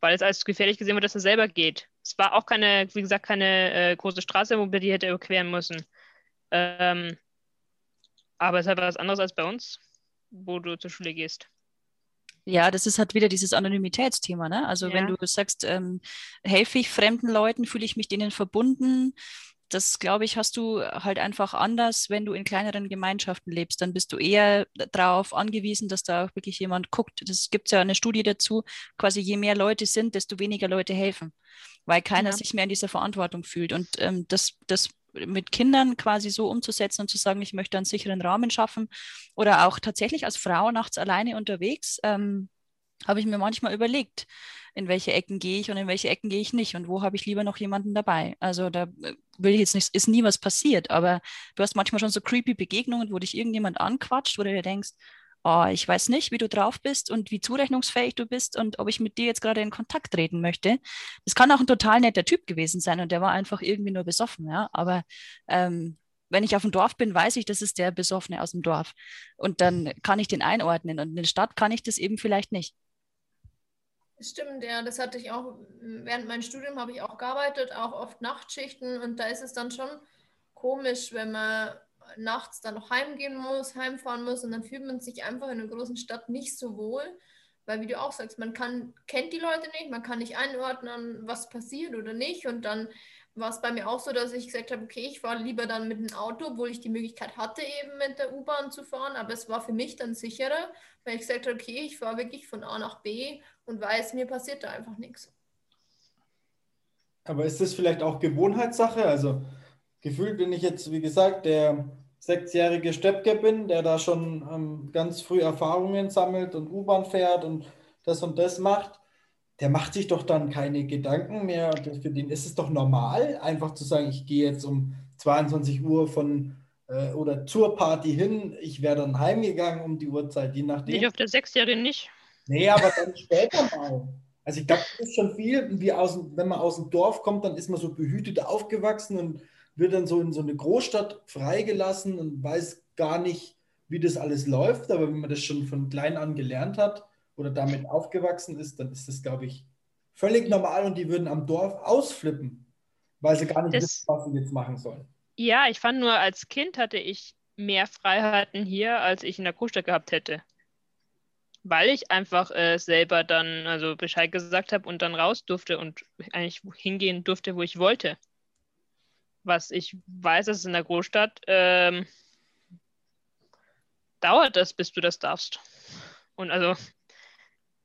Weil es als gefährlich gesehen wird, dass er selber geht. Es war auch keine, wie gesagt, keine äh, große Straße, wo wir die hätte überqueren müssen. Ähm, aber es ist halt was anderes als bei uns, wo du zur Schule gehst. Ja, das ist halt wieder dieses Anonymitätsthema. Ne? Also ja. wenn du sagst, ähm, helfe ich fremden Leuten, fühle ich mich denen verbunden, das glaube ich, hast du halt einfach anders, wenn du in kleineren Gemeinschaften lebst. Dann bist du eher darauf angewiesen, dass da auch wirklich jemand guckt. Das gibt ja eine Studie dazu, quasi je mehr Leute sind, desto weniger Leute helfen, weil keiner ja. sich mehr in dieser Verantwortung fühlt. Und ähm, das, das mit Kindern quasi so umzusetzen und zu sagen, ich möchte einen sicheren Rahmen schaffen oder auch tatsächlich als Frau nachts alleine unterwegs, ähm, habe ich mir manchmal überlegt, in welche Ecken gehe ich und in welche Ecken gehe ich nicht und wo habe ich lieber noch jemanden dabei. Also da äh, will ich jetzt nicht, ist nie was passiert, aber du hast manchmal schon so creepy Begegnungen, wo dich irgendjemand anquatscht, wo du dir denkst, oh, ich weiß nicht, wie du drauf bist und wie zurechnungsfähig du bist und ob ich mit dir jetzt gerade in Kontakt treten möchte. Das kann auch ein total netter Typ gewesen sein und der war einfach irgendwie nur besoffen, ja. Aber ähm, wenn ich auf dem Dorf bin, weiß ich, das ist der Besoffene aus dem Dorf. Und dann kann ich den einordnen. Und in der Stadt kann ich das eben vielleicht nicht. Stimmt, ja, das hatte ich auch, während meinem Studium habe ich auch gearbeitet, auch oft Nachtschichten und da ist es dann schon komisch, wenn man nachts dann noch heimgehen muss, heimfahren muss und dann fühlt man sich einfach in einer großen Stadt nicht so wohl, weil wie du auch sagst, man kann, kennt die Leute nicht, man kann nicht einordnen, was passiert oder nicht und dann war es bei mir auch so, dass ich gesagt habe, okay, ich fahre lieber dann mit dem Auto, obwohl ich die Möglichkeit hatte, eben mit der U-Bahn zu fahren, aber es war für mich dann sicherer, weil ich gesagt habe, okay, ich fahre wirklich von A nach B und weiß, mir passiert da einfach nichts. Aber ist das vielleicht auch Gewohnheitssache? Also gefühlt bin ich jetzt, wie gesagt, der sechsjährige Steppke bin, der da schon ähm, ganz früh Erfahrungen sammelt und U-Bahn fährt und das und das macht, der macht sich doch dann keine Gedanken mehr. Für den ist es doch normal, einfach zu sagen, ich gehe jetzt um 22 Uhr von äh, oder zur Party hin, ich wäre dann heimgegangen um die Uhrzeit, je nachdem. Nicht auf der Sechsjährigen nicht. Nee, aber dann später mal. Also ich glaube, das ist schon viel, wie aus, wenn man aus dem Dorf kommt, dann ist man so behütet aufgewachsen und wird dann so in so eine Großstadt freigelassen und weiß gar nicht, wie das alles läuft. Aber wenn man das schon von klein an gelernt hat oder damit aufgewachsen ist, dann ist das, glaube ich, völlig normal und die würden am Dorf ausflippen, weil sie gar nicht das, wissen, was sie jetzt machen sollen. Ja, ich fand nur, als Kind hatte ich mehr Freiheiten hier, als ich in der Großstadt gehabt hätte. Weil ich einfach äh, selber dann also Bescheid gesagt habe und dann raus durfte und eigentlich hingehen durfte, wo ich wollte was ich weiß, ist in der Großstadt, ähm, dauert das, bis du das darfst. Und also,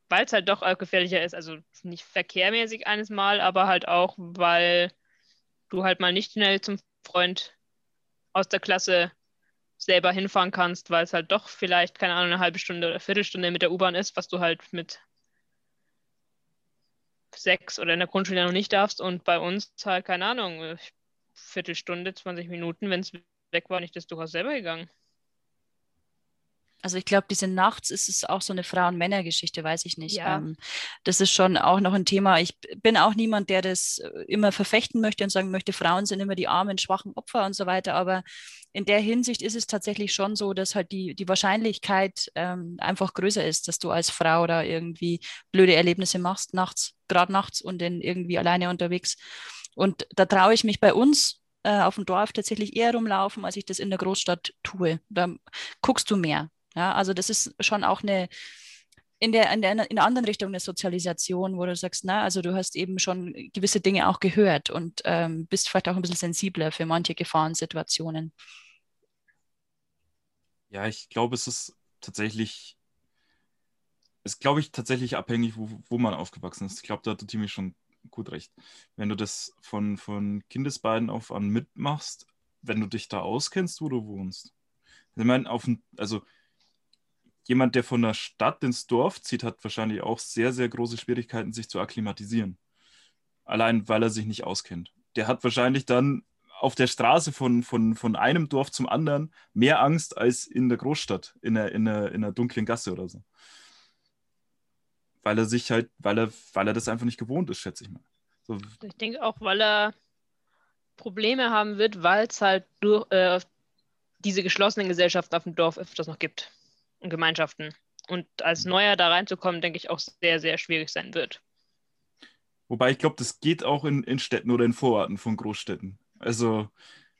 weil es halt doch gefährlicher ist, also nicht verkehrmäßig eines Mal, aber halt auch, weil du halt mal nicht schnell zum Freund aus der Klasse selber hinfahren kannst, weil es halt doch vielleicht, keine Ahnung, eine halbe Stunde oder Viertelstunde mit der U-Bahn ist, was du halt mit sechs oder in der Grundschule noch nicht darfst. Und bei uns halt, keine Ahnung, ich Viertelstunde, 20 Minuten, wenn es weg war, nicht das durchaus selber gegangen. Also ich glaube, diese Nachts ist es auch so eine Frauen-Männer-Geschichte, weiß ich nicht. Ja. Ähm, das ist schon auch noch ein Thema. Ich bin auch niemand, der das äh, immer verfechten möchte und sagen möchte, Frauen sind immer die armen, schwachen Opfer und so weiter. Aber in der Hinsicht ist es tatsächlich schon so, dass halt die, die Wahrscheinlichkeit ähm, einfach größer ist, dass du als Frau da irgendwie blöde Erlebnisse machst, nachts, gerade nachts und dann irgendwie alleine unterwegs. Und da traue ich mich bei uns äh, auf dem Dorf tatsächlich eher rumlaufen, als ich das in der Großstadt tue. Da guckst du mehr. Ja, also das ist schon auch eine in der, in der, in der anderen Richtung eine Sozialisation, wo du sagst, na, also du hast eben schon gewisse Dinge auch gehört und ähm, bist vielleicht auch ein bisschen sensibler für manche Gefahrensituationen. Ja, ich glaube, es ist tatsächlich, ist, glaube ich, tatsächlich abhängig, wo, wo man aufgewachsen ist. Ich glaube, da hat Timi schon gut recht. Wenn du das von, von Kindesbeinen auf an mitmachst, wenn du dich da auskennst, wo du wohnst. Ich meine, auf also jemand, der von der Stadt ins Dorf zieht, hat wahrscheinlich auch sehr, sehr große Schwierigkeiten, sich zu akklimatisieren. Allein, weil er sich nicht auskennt. Der hat wahrscheinlich dann auf der Straße von, von, von einem Dorf zum anderen mehr Angst als in der Großstadt, in einer, in, einer, in einer dunklen Gasse oder so. Weil er sich halt, weil er, weil er das einfach nicht gewohnt ist, schätze ich mal. So. Ich denke auch, weil er Probleme haben wird, weil es halt durch äh, diese geschlossenen Gesellschaften auf dem Dorf öfters noch gibt und Gemeinschaften. Und als mhm. Neuer da reinzukommen, denke ich, auch sehr, sehr schwierig sein wird. Wobei ich glaube, das geht auch in, in Städten oder in Vororten von Großstädten. Also,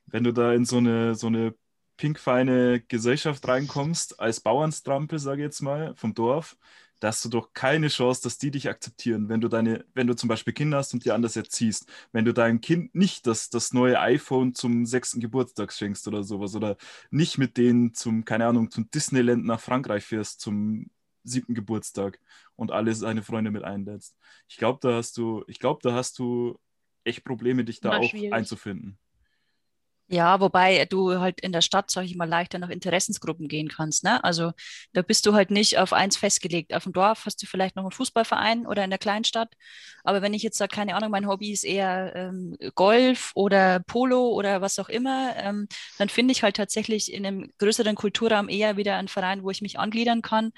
wenn du da in so eine, so eine pinkfeine Gesellschaft reinkommst, als Bauernstrampel, sage ich jetzt mal, vom Dorf, da hast du doch keine Chance, dass die dich akzeptieren, wenn du deine, wenn du zum Beispiel Kinder hast und die anders erziehst. Wenn du deinem Kind nicht das, das neue iPhone zum sechsten Geburtstag schenkst oder sowas oder nicht mit denen zum, keine Ahnung, zum Disneyland nach Frankreich fährst zum siebten Geburtstag und alle seine Freunde mit einlädst. Ich glaube, da hast du, ich glaube, da hast du echt Probleme, dich da War auch schwierig. einzufinden. Ja, wobei du halt in der Stadt, sag ich mal, leichter nach Interessensgruppen gehen kannst. Ne? Also da bist du halt nicht auf eins festgelegt. Auf dem Dorf hast du vielleicht noch einen Fußballverein oder in der Kleinstadt. Aber wenn ich jetzt sage, keine Ahnung, mein Hobby ist eher ähm, Golf oder Polo oder was auch immer, ähm, dann finde ich halt tatsächlich in einem größeren Kulturraum eher wieder einen Verein, wo ich mich angliedern kann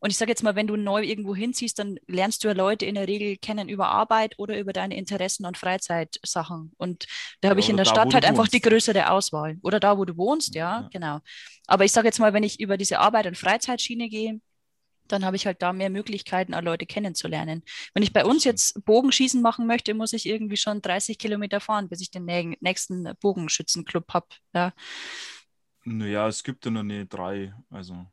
und ich sage jetzt mal, wenn du neu irgendwo hinziehst, dann lernst du ja Leute in der Regel kennen über Arbeit oder über deine Interessen und Freizeitsachen. Und da habe ja, ich in der da, Stadt halt einfach wohnst. die größere Auswahl. Oder da, wo du wohnst, ja, ja. genau. Aber ich sage jetzt mal, wenn ich über diese Arbeit- und Freizeitschiene gehe, dann habe ich halt da mehr Möglichkeiten, auch Leute kennenzulernen. Wenn ich bei uns jetzt Bogenschießen machen möchte, muss ich irgendwie schon 30 Kilometer fahren, bis ich den nächsten Bogenschützenclub habe. Ja. Naja, es gibt in der Nähe drei, also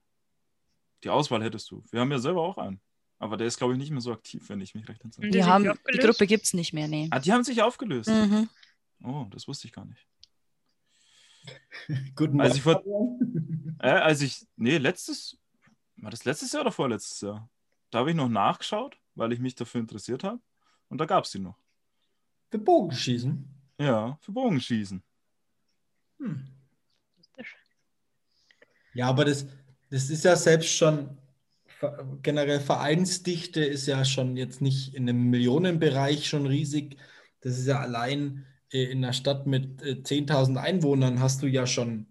die Auswahl hättest du. Wir haben ja selber auch einen. Aber der ist, glaube ich, nicht mehr so aktiv, wenn ich mich recht entsinne. Die, haben, die Gruppe gibt es nicht mehr, nee. Ah, die haben sich aufgelöst. Mhm. Oh, das wusste ich gar nicht. Guten Morgen. Also ich, vor, äh, als ich, nee, letztes, war das letztes Jahr oder vorletztes Jahr? Da habe ich noch nachgeschaut, weil ich mich dafür interessiert habe. Und da gab es die noch. Für Bogenschießen? Ja, für Bogenschießen. Hm. Ja, aber das, das ist ja selbst schon generell Vereinsdichte ist ja schon jetzt nicht in einem Millionenbereich schon riesig. Das ist ja allein äh, in einer Stadt mit 10.000 äh, Einwohnern hast du ja schon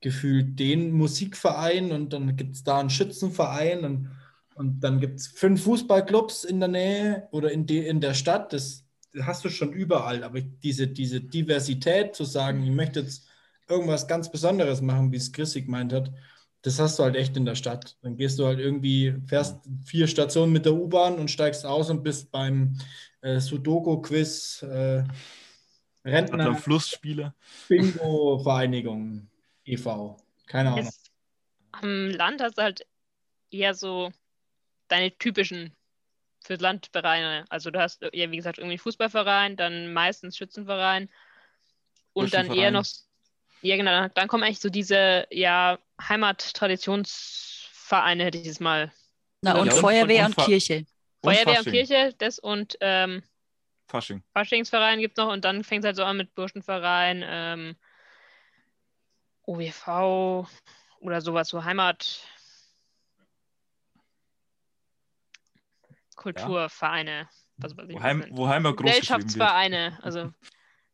gefühlt den Musikverein und dann gibt es da einen Schützenverein und, und dann gibt es fünf Fußballclubs in der Nähe oder in, de, in der Stadt. Das, das hast du schon überall. Aber diese, diese Diversität zu sagen, ich möchte jetzt irgendwas ganz Besonderes machen, wie es Chrissy gemeint hat, das hast du halt echt in der Stadt. Dann gehst du halt irgendwie, fährst vier Stationen mit der U-Bahn und steigst aus und bist beim äh, Sudoku-Quiz, äh, Rentner, Flussspiele, Bingo-Vereinigung e.V. Keine Ahnung. Jetzt, am Land hast du halt eher so deine typischen fürs Land Vereine. Also du hast ja, wie gesagt, irgendwie Fußballverein, dann meistens Schützenverein und dann eher noch ja, genau. Dann kommen eigentlich so diese ja, Heimattraditionsvereine, hätte ich jetzt mal. Na, und ja, Feuerwehr und, und, Kirche. Feuerwehr und Kirche, das und ähm, Fasching. Faschingsverein gibt es noch und dann fängt es halt so an mit Burschenverein, ähm, OWV oder sowas, so Heimat. Kulturvereine. Ja. Was, was wo, Heim, wo Heimat groß Gesellschaftsvereine, also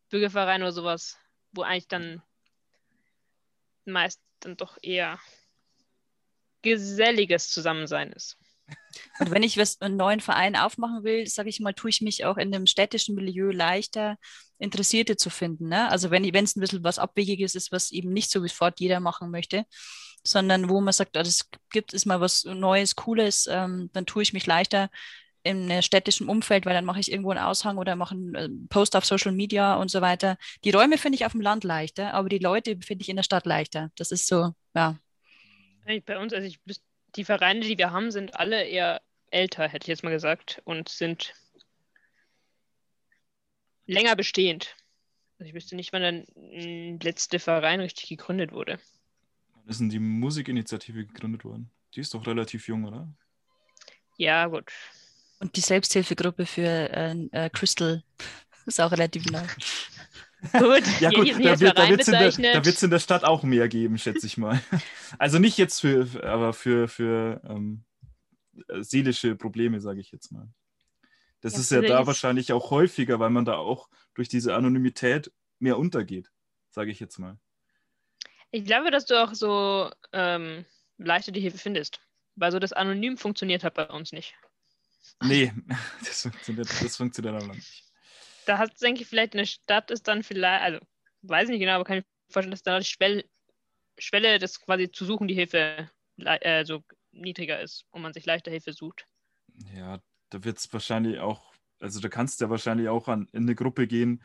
Bürgervereine oder sowas, wo eigentlich dann meist dann doch eher geselliges Zusammensein ist. Und wenn ich was, einen neuen Verein aufmachen will, sage ich mal, tue ich mich auch in dem städtischen Milieu leichter, Interessierte zu finden. Ne? Also wenn es ein bisschen was Abwegiges ist, was eben nicht so sofort jeder machen möchte, sondern wo man sagt, oh, das gibt es mal was Neues, Cooles, ähm, dann tue ich mich leichter, in einem städtischen Umfeld, weil dann mache ich irgendwo einen Aushang oder mache einen äh, Post auf Social Media und so weiter. Die Räume finde ich auf dem Land leichter, aber die Leute finde ich in der Stadt leichter. Das ist so, ja. Bei uns, also ich, die Vereine, die wir haben, sind alle eher älter, hätte ich jetzt mal gesagt, und sind länger bestehend. Also ich wüsste nicht, wann der letzte Verein richtig gegründet wurde. Wann ist denn die Musikinitiative gegründet worden? Die ist doch relativ jung, oder? Ja, gut. Und die Selbsthilfegruppe für äh, äh, Crystal ist auch relativ neu. Gut, ja gut, da wird es in, der, in der Stadt auch mehr geben, schätze ich mal. Also nicht jetzt für, aber für, für ähm, seelische Probleme, sage ich jetzt mal. Das ja, ist ja da wahrscheinlich auch häufiger, weil man da auch durch diese Anonymität mehr untergeht, sage ich jetzt mal. Ich glaube, dass du auch so ähm, leichter die Hilfe findest, weil so das Anonym funktioniert hat bei uns nicht. Nee, das funktioniert, das funktioniert aber nicht. Da hast denke ich, vielleicht eine Stadt ist dann vielleicht, also weiß ich nicht genau, aber kann ich mir vorstellen, dass da die Schwelle, Schwelle das quasi zu suchen, die Hilfe äh, so niedriger ist und man sich leichter Hilfe sucht. Ja, da wird es wahrscheinlich auch, also da kannst du ja wahrscheinlich auch an, in eine Gruppe gehen,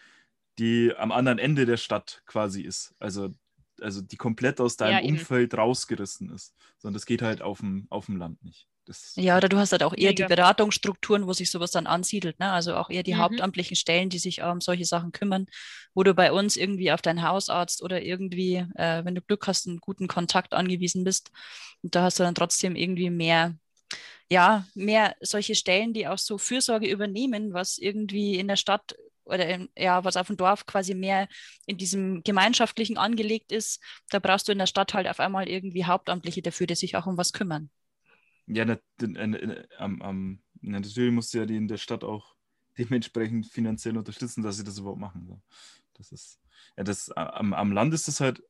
die am anderen Ende der Stadt quasi ist. Also, also die komplett aus deinem ja, Umfeld rausgerissen ist. Sondern das geht halt auf dem, auf dem Land nicht. Das ja, oder du hast halt auch eher mega. die Beratungsstrukturen, wo sich sowas dann ansiedelt. Ne? Also auch eher die mhm. hauptamtlichen Stellen, die sich um solche Sachen kümmern, wo du bei uns irgendwie auf deinen Hausarzt oder irgendwie, äh, wenn du Glück hast, einen guten Kontakt angewiesen bist. Und da hast du dann trotzdem irgendwie mehr ja, mehr solche Stellen, die auch so Fürsorge übernehmen, was irgendwie in der Stadt oder in, ja, was auf dem Dorf quasi mehr in diesem Gemeinschaftlichen angelegt ist, da brauchst du in der Stadt halt auf einmal irgendwie Hauptamtliche dafür, die sich auch um was kümmern. Ja, ne, ne, am, am, natürlich musst du ja die in der Stadt auch dementsprechend finanziell unterstützen, dass sie das überhaupt machen. So. Das ist, ja, das, am, am Land ist das halt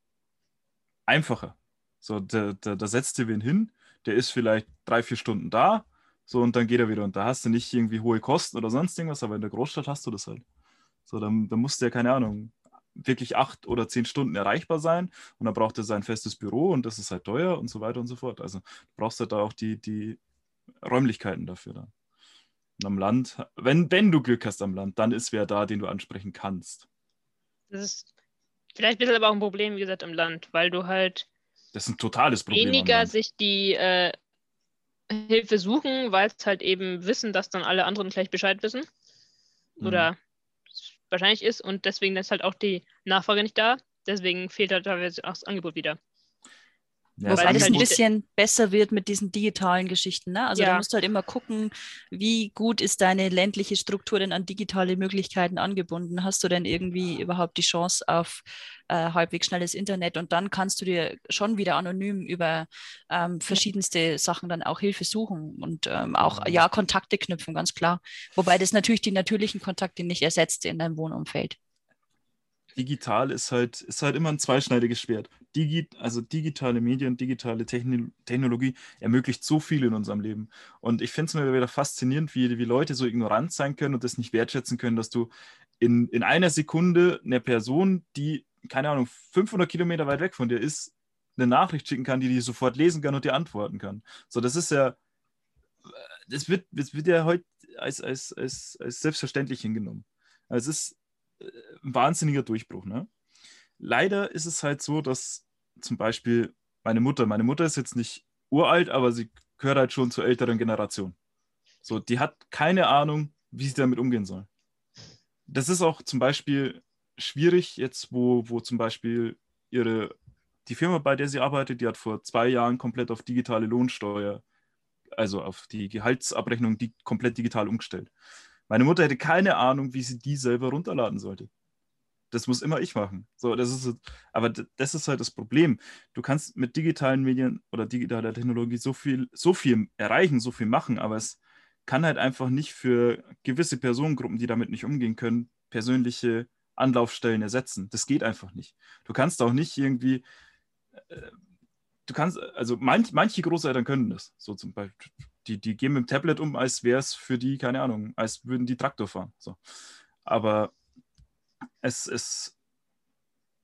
einfacher. So, da, da, da setzt du wen hin, der ist vielleicht drei, vier Stunden da, so und dann geht er wieder. Und da hast du nicht irgendwie hohe Kosten oder sonst irgendwas, aber in der Großstadt hast du das halt. So, dann, dann musst du ja, keine Ahnung, wirklich acht oder zehn Stunden erreichbar sein und dann braucht er sein festes Büro und das ist halt teuer und so weiter und so fort. Also du brauchst halt da auch die, die Räumlichkeiten dafür dann. Und am Land, wenn, wenn du Glück hast am Land, dann ist wer da, den du ansprechen kannst. Das ist vielleicht ein bisschen aber auch ein Problem, wie gesagt, im Land, weil du halt das ist ein totales Problem. Weniger sich die äh, Hilfe suchen, weil es halt eben wissen, dass dann alle anderen gleich Bescheid wissen. Mhm. Wahrscheinlich ist und deswegen ist halt auch die Nachfrage nicht da. Deswegen fehlt halt teilweise auch das Angebot wieder. Ja, Wobei das halt ein bisschen besser wird mit diesen digitalen Geschichten. Ne? Also ja. da musst du halt immer gucken, wie gut ist deine ländliche Struktur denn an digitale Möglichkeiten angebunden? Hast du denn irgendwie überhaupt die Chance auf äh, halbwegs schnelles Internet? Und dann kannst du dir schon wieder anonym über ähm, verschiedenste Sachen dann auch Hilfe suchen und ähm, auch mhm. ja Kontakte knüpfen, ganz klar. Wobei das natürlich die natürlichen Kontakte nicht ersetzt in deinem Wohnumfeld digital ist halt, ist halt immer ein zweischneidiges Schwert. Digi also digitale Medien, digitale Techn Technologie ermöglicht so viel in unserem Leben. Und ich finde es immer wieder faszinierend, wie, wie Leute so ignorant sein können und das nicht wertschätzen können, dass du in, in einer Sekunde einer Person, die, keine Ahnung, 500 Kilometer weit weg von dir ist, eine Nachricht schicken kann, die die sofort lesen kann und dir antworten kann. So, das ist ja, das wird, das wird ja heute als, als, als, als selbstverständlich hingenommen. Also es ist ein wahnsinniger Durchbruch. Ne? Leider ist es halt so, dass zum Beispiel meine Mutter, meine Mutter ist jetzt nicht uralt, aber sie gehört halt schon zur älteren Generation. So, die hat keine Ahnung, wie sie damit umgehen soll. Das ist auch zum Beispiel schwierig, jetzt wo, wo zum Beispiel ihre, die Firma, bei der sie arbeitet, die hat vor zwei Jahren komplett auf digitale Lohnsteuer, also auf die Gehaltsabrechnung, die komplett digital umgestellt. Meine Mutter hätte keine Ahnung, wie sie die selber runterladen sollte. Das muss immer ich machen. So, das ist, aber das ist halt das Problem. Du kannst mit digitalen Medien oder digitaler Technologie so viel, so viel erreichen, so viel machen, aber es kann halt einfach nicht für gewisse Personengruppen, die damit nicht umgehen können, persönliche Anlaufstellen ersetzen. Das geht einfach nicht. Du kannst auch nicht irgendwie, äh, du kannst, also manch, manche Großeltern können das, so zum Beispiel die, die gehen mit dem Tablet um, als wäre es für die, keine Ahnung, als würden die Traktor fahren. So. Aber es, es,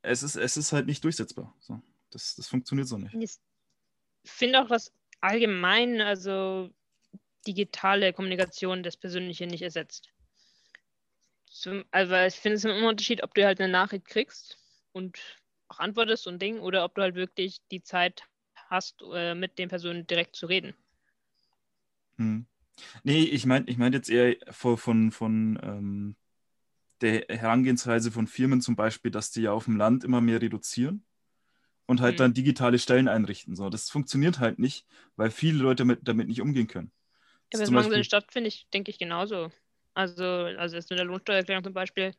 es, ist, es ist halt nicht durchsetzbar. So. Das, das funktioniert so nicht. Ich finde auch, dass allgemein, also digitale Kommunikation das Persönliche nicht ersetzt. Zum, also ich finde es immer ein Unterschied, ob du halt eine Nachricht kriegst und auch antwortest und Ding, oder ob du halt wirklich die Zeit hast, äh, mit den Personen direkt zu reden. Hm. Nee, ich meine ich mein jetzt eher von, von, von ähm, der Herangehensweise von Firmen zum Beispiel, dass die ja auf dem Land immer mehr reduzieren und halt mhm. dann digitale Stellen einrichten. So, das funktioniert halt nicht, weil viele Leute mit, damit nicht umgehen können. Ja, aber das machen sie in der Stadt, finde ich, denke ich, genauso. Also, also jetzt in der Lohnsteuererklärung zum Beispiel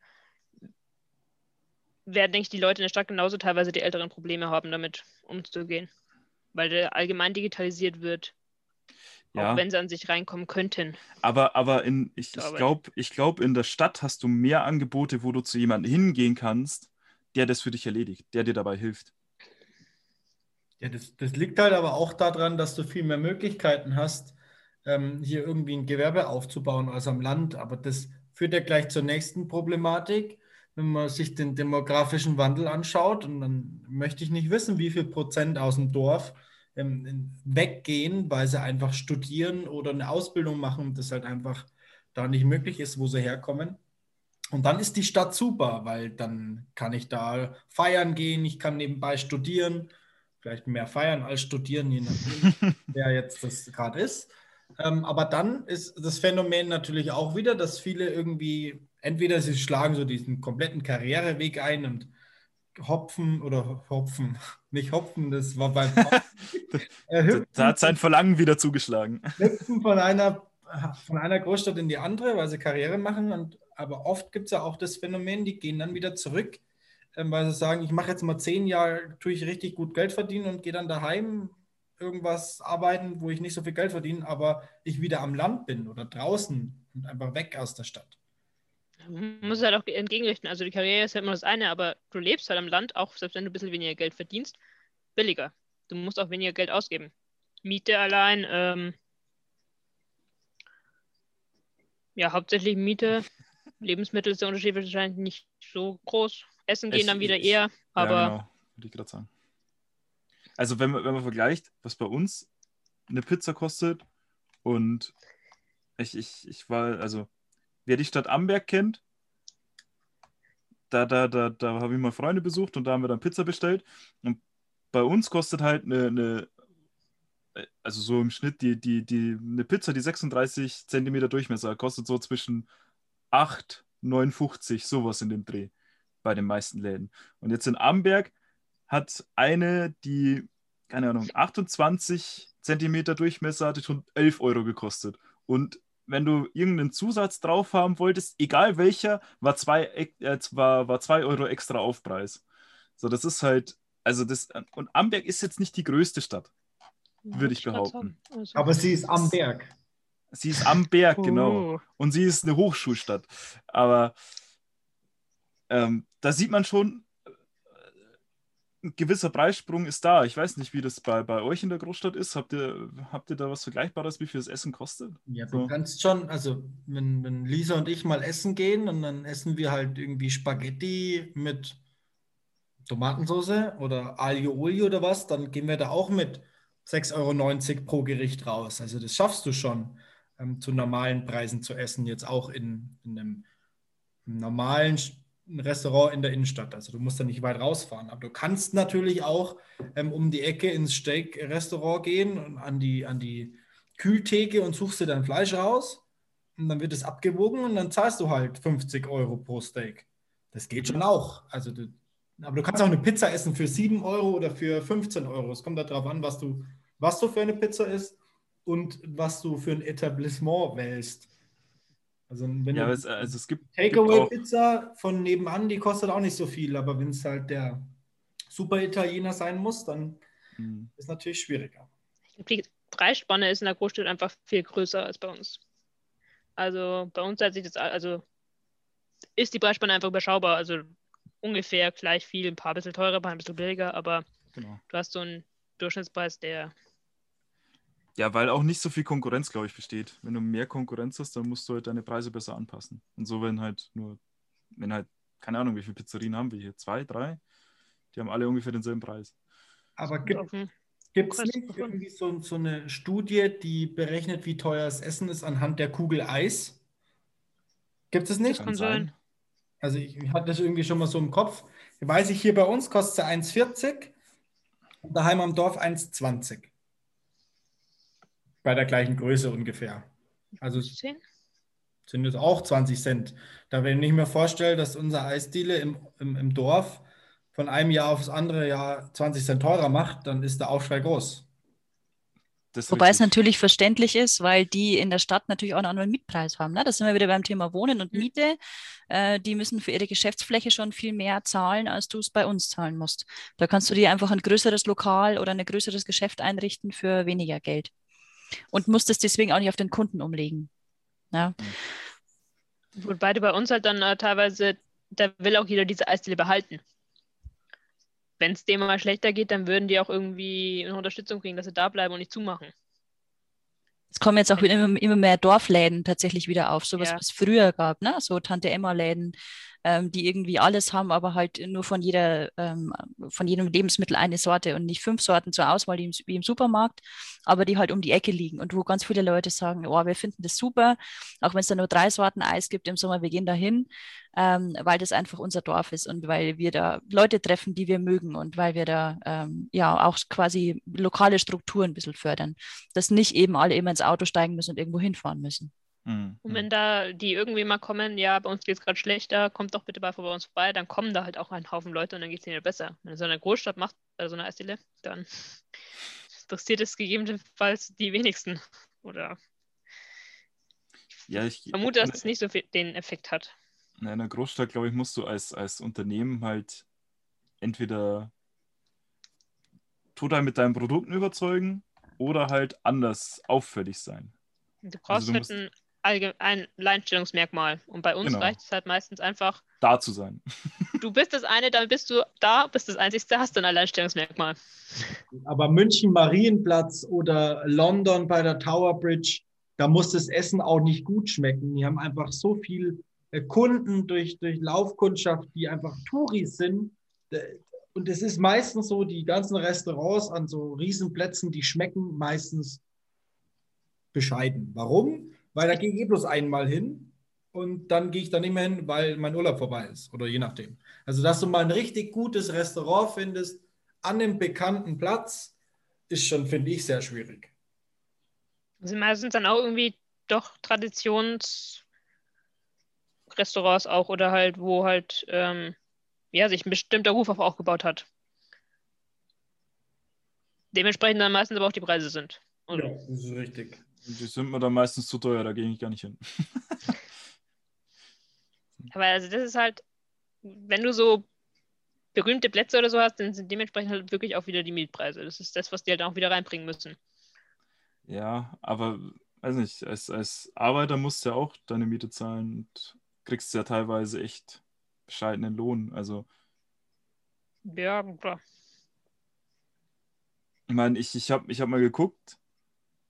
werden, denke ich, die Leute in der Stadt genauso teilweise die älteren Probleme haben, damit umzugehen. Weil der allgemein digitalisiert wird. Ja. Auch wenn sie an sich reinkommen könnten. Aber, aber in, ich, ich glaube, ich glaub, in der Stadt hast du mehr Angebote, wo du zu jemandem hingehen kannst, der das für dich erledigt, der dir dabei hilft. Ja, das, das liegt halt aber auch daran, dass du viel mehr Möglichkeiten hast, ähm, hier irgendwie ein Gewerbe aufzubauen als am Land. Aber das führt ja gleich zur nächsten Problematik. Wenn man sich den demografischen Wandel anschaut, und dann möchte ich nicht wissen, wie viel Prozent aus dem Dorf weggehen, weil sie einfach studieren oder eine Ausbildung machen und das halt einfach da nicht möglich ist, wo sie herkommen. Und dann ist die Stadt super, weil dann kann ich da feiern gehen, ich kann nebenbei studieren vielleicht mehr feiern als studieren, je nachdem, wer jetzt das gerade ist. Ähm, aber dann ist das Phänomen natürlich auch wieder, dass viele irgendwie, entweder sie schlagen so diesen kompletten Karriereweg ein und hopfen oder hopfen, nicht hopfen, das war beim äh, Da hat sein Verlangen wieder zugeschlagen. Hüpfen von einer, von einer Großstadt in die andere, weil sie Karriere machen. Und, aber oft gibt es ja auch das Phänomen, die gehen dann wieder zurück ähm, weil sie sagen, ich mache jetzt mal zehn Jahre, tue ich richtig gut Geld verdienen und gehe dann daheim irgendwas arbeiten, wo ich nicht so viel Geld verdiene, aber ich wieder am Land bin oder draußen und einfach weg aus der Stadt. Man muss halt auch entgegenrichten. Also die Karriere ist ja immer das eine, aber du lebst halt am Land, auch selbst wenn du ein bisschen weniger Geld verdienst, billiger. Du musst auch weniger Geld ausgeben. Miete allein, ähm, ja, hauptsächlich Miete. Lebensmittel ist der Unterschied wahrscheinlich nicht so groß. Essen gehen ich, dann wieder ich, eher, aber. Ja, genau, würde ich gerade sagen. Also, wenn man, wenn man vergleicht, was bei uns eine Pizza kostet und ich, ich, ich war, also, wer die Stadt Amberg kennt, da, da, da, da habe ich mal Freunde besucht und da haben wir dann Pizza bestellt. Und bei uns kostet halt eine, eine also so im Schnitt, die, die, die, eine Pizza, die 36 Zentimeter Durchmesser, kostet so zwischen 8, 59, sowas in dem Dreh bei den meisten Läden. Und jetzt in Amberg hat eine, die, keine Ahnung, 28 Zentimeter Durchmesser hatte schon 11 Euro gekostet. Und wenn du irgendeinen Zusatz drauf haben wolltest, egal welcher, war 2 äh, war, war zwei Euro extra Aufpreis. So, das ist halt, also das, und Amberg ist jetzt nicht die größte Stadt, ja, würde ich behaupten. Also. Aber sie ist am Berg. Sie ist am Berg, genau. Oh. Und sie ist eine Hochschulstadt. Aber ähm, da sieht man schon, ein gewisser Preissprung ist da. Ich weiß nicht, wie das bei, bei euch in der Großstadt ist. Habt ihr, habt ihr da was Vergleichbares, wie viel das Essen kostet? Ja, du so. kannst schon, also wenn, wenn Lisa und ich mal essen gehen und dann essen wir halt irgendwie Spaghetti mit Tomatensauce oder Aglio Olio oder was, dann gehen wir da auch mit 6,90 Euro pro Gericht raus. Also das schaffst du schon, ähm, zu normalen Preisen zu essen, jetzt auch in, in einem normalen ein Restaurant in der Innenstadt. Also du musst da nicht weit rausfahren. Aber du kannst natürlich auch ähm, um die Ecke ins Steak-Restaurant gehen und an die, an die Kühltheke und suchst dir dein Fleisch raus. Und dann wird es abgewogen und dann zahlst du halt 50 Euro pro Steak. Das geht schon auch. Also du, aber du kannst auch eine Pizza essen für 7 Euro oder für 15 Euro. Es kommt darauf an, was du, was du für eine Pizza isst und was du für ein Etablissement wählst. Also wenn ja, es, also es gibt Takeaway-Pizza von nebenan, die kostet auch nicht so viel, aber wenn es halt der Super Italiener sein muss, dann mhm. ist es natürlich schwieriger. Die Preisspanne ist in der Großstadt einfach viel größer als bei uns. Also bei uns hat sich das, also ist die Preisspanne einfach überschaubar. Also ungefähr gleich viel, ein paar bisschen teurer, ein paar ein bisschen billiger, aber genau. du hast so einen Durchschnittspreis, der ja, weil auch nicht so viel Konkurrenz, glaube ich, besteht. Wenn du mehr Konkurrenz hast, dann musst du halt deine Preise besser anpassen. Und so, wenn halt nur, wenn halt, keine Ahnung, wie viele Pizzerien haben wir hier? Zwei, drei? Die haben alle ungefähr denselben Preis. Aber gibt, es Kurz nicht irgendwie so, so eine Studie, die berechnet, wie teuer das Essen ist anhand der Kugel Eis? Gibt es nicht? Kann sein. Also ich, ich hatte das irgendwie schon mal so im Kopf. Weiß ich, hier bei uns kostet sie 1,40 und daheim am Dorf 1,20. Bei der gleichen Größe ungefähr. Also es sind es auch 20 Cent. Da wenn ich mir vorstelle, dass unser Eisdiele im, im, im Dorf von einem Jahr aufs andere Jahr 20 Cent teurer macht, dann ist der Aufschrei groß. Wobei es richtig. natürlich verständlich ist, weil die in der Stadt natürlich auch einen anderen Mietpreis haben. Ne? Da sind wir wieder beim Thema Wohnen und Mhm. Miete. Äh, die müssen für ihre Geschäftsfläche schon viel mehr zahlen, als du es bei uns zahlen musst. Da kannst du dir einfach ein größeres Lokal oder ein größeres Geschäft einrichten für weniger Geld. Und musst es deswegen auch nicht auf den Kunden umlegen. Ja? Wobei du bei uns halt dann äh, teilweise, da will auch jeder diese Eisdiele behalten. Wenn es dem mal schlechter geht, dann würden die auch irgendwie eine Unterstützung kriegen, dass sie da bleiben und nicht zumachen. Es kommen jetzt auch immer, immer mehr Dorfläden tatsächlich wieder auf, sowas, Ja. was es früher gab, ne? So Tante Emma-Läden, ähm, die irgendwie alles haben, aber halt nur von jeder, ähm, von jedem Lebensmittel eine Sorte und nicht fünf Sorten zur Auswahl wie im, wie im Supermarkt, aber die halt um die Ecke liegen und wo ganz viele Leute sagen, oh, wir finden das super, auch wenn es da nur drei Sorten Eis gibt im Sommer, wir gehen dahin, ähm, weil das einfach unser Dorf ist und weil wir da Leute treffen, die wir mögen und weil wir da ähm, ja auch quasi lokale Strukturen ein bisschen fördern dass nicht eben alle immer ins Auto steigen müssen und irgendwo hinfahren müssen. Mhm. Und wenn da die irgendwie mal kommen, ja, bei uns geht es gerade schlechter, kommt doch bitte mal bei uns vorbei, dann kommen da halt auch ein Haufen Leute und dann geht es ihnen besser. Wenn du so eine Großstadt macht, also so eine Eisdiele, dann interessiert es gegebenenfalls die wenigsten. Oder Ja, ich ich vermute, dass es nicht so viel den Effekt hat. in einer Großstadt, glaube ich, musst du als, als Unternehmen halt entweder total mit deinen Produkten überzeugen oder halt anders auffällig sein. Du brauchst Also du halt musst- ein, Alleinstellungsmerkmal. Und bei uns Genau. reicht es halt meistens einfach, Da zu sein. du bist das eine, dann bist du da, bist das Einzigste, hast du ein Alleinstellungsmerkmal. Aber München Marienplatz oder London bei der Tower Bridge, da muss das Essen auch nicht gut schmecken. Die haben einfach so viel äh, Kunden durch, durch Laufkundschaft, die einfach Touris sind. D- Und es ist meistens so, die ganzen Restaurants an so Riesenplätzen, die schmecken meistens bescheiden. Warum? Weil da gehe ich eh bloß einmal hin und dann gehe ich da nicht mehr hin, weil mein Urlaub vorbei ist oder je nachdem. Also, dass du mal ein richtig gutes Restaurant findest, an einem bekannten Platz ist schon, finde ich, sehr schwierig. Das sind meistens dann auch irgendwie doch Traditionsrestaurants auch oder halt, wo halt ähm, ja, sich ein bestimmter Ruf auch aufgebaut hat. Dementsprechend dann meistens aber auch die Preise sind. Und das ist richtig. Die sind mir dann meistens zu teuer, da gehe ich gar nicht hin. Aber also das ist halt, wenn du so berühmte Plätze oder so hast, dann sind dementsprechend halt wirklich auch wieder die Mietpreise. Das ist das, was die halt auch wieder reinbringen müssen. Ja, aber weiß nicht, als, als Arbeiter musst du ja auch deine Miete zahlen und kriegst ja teilweise echt bescheidenen Lohn. Also, Ja, klar. ich meine, ich, ich habe ich hab mal geguckt,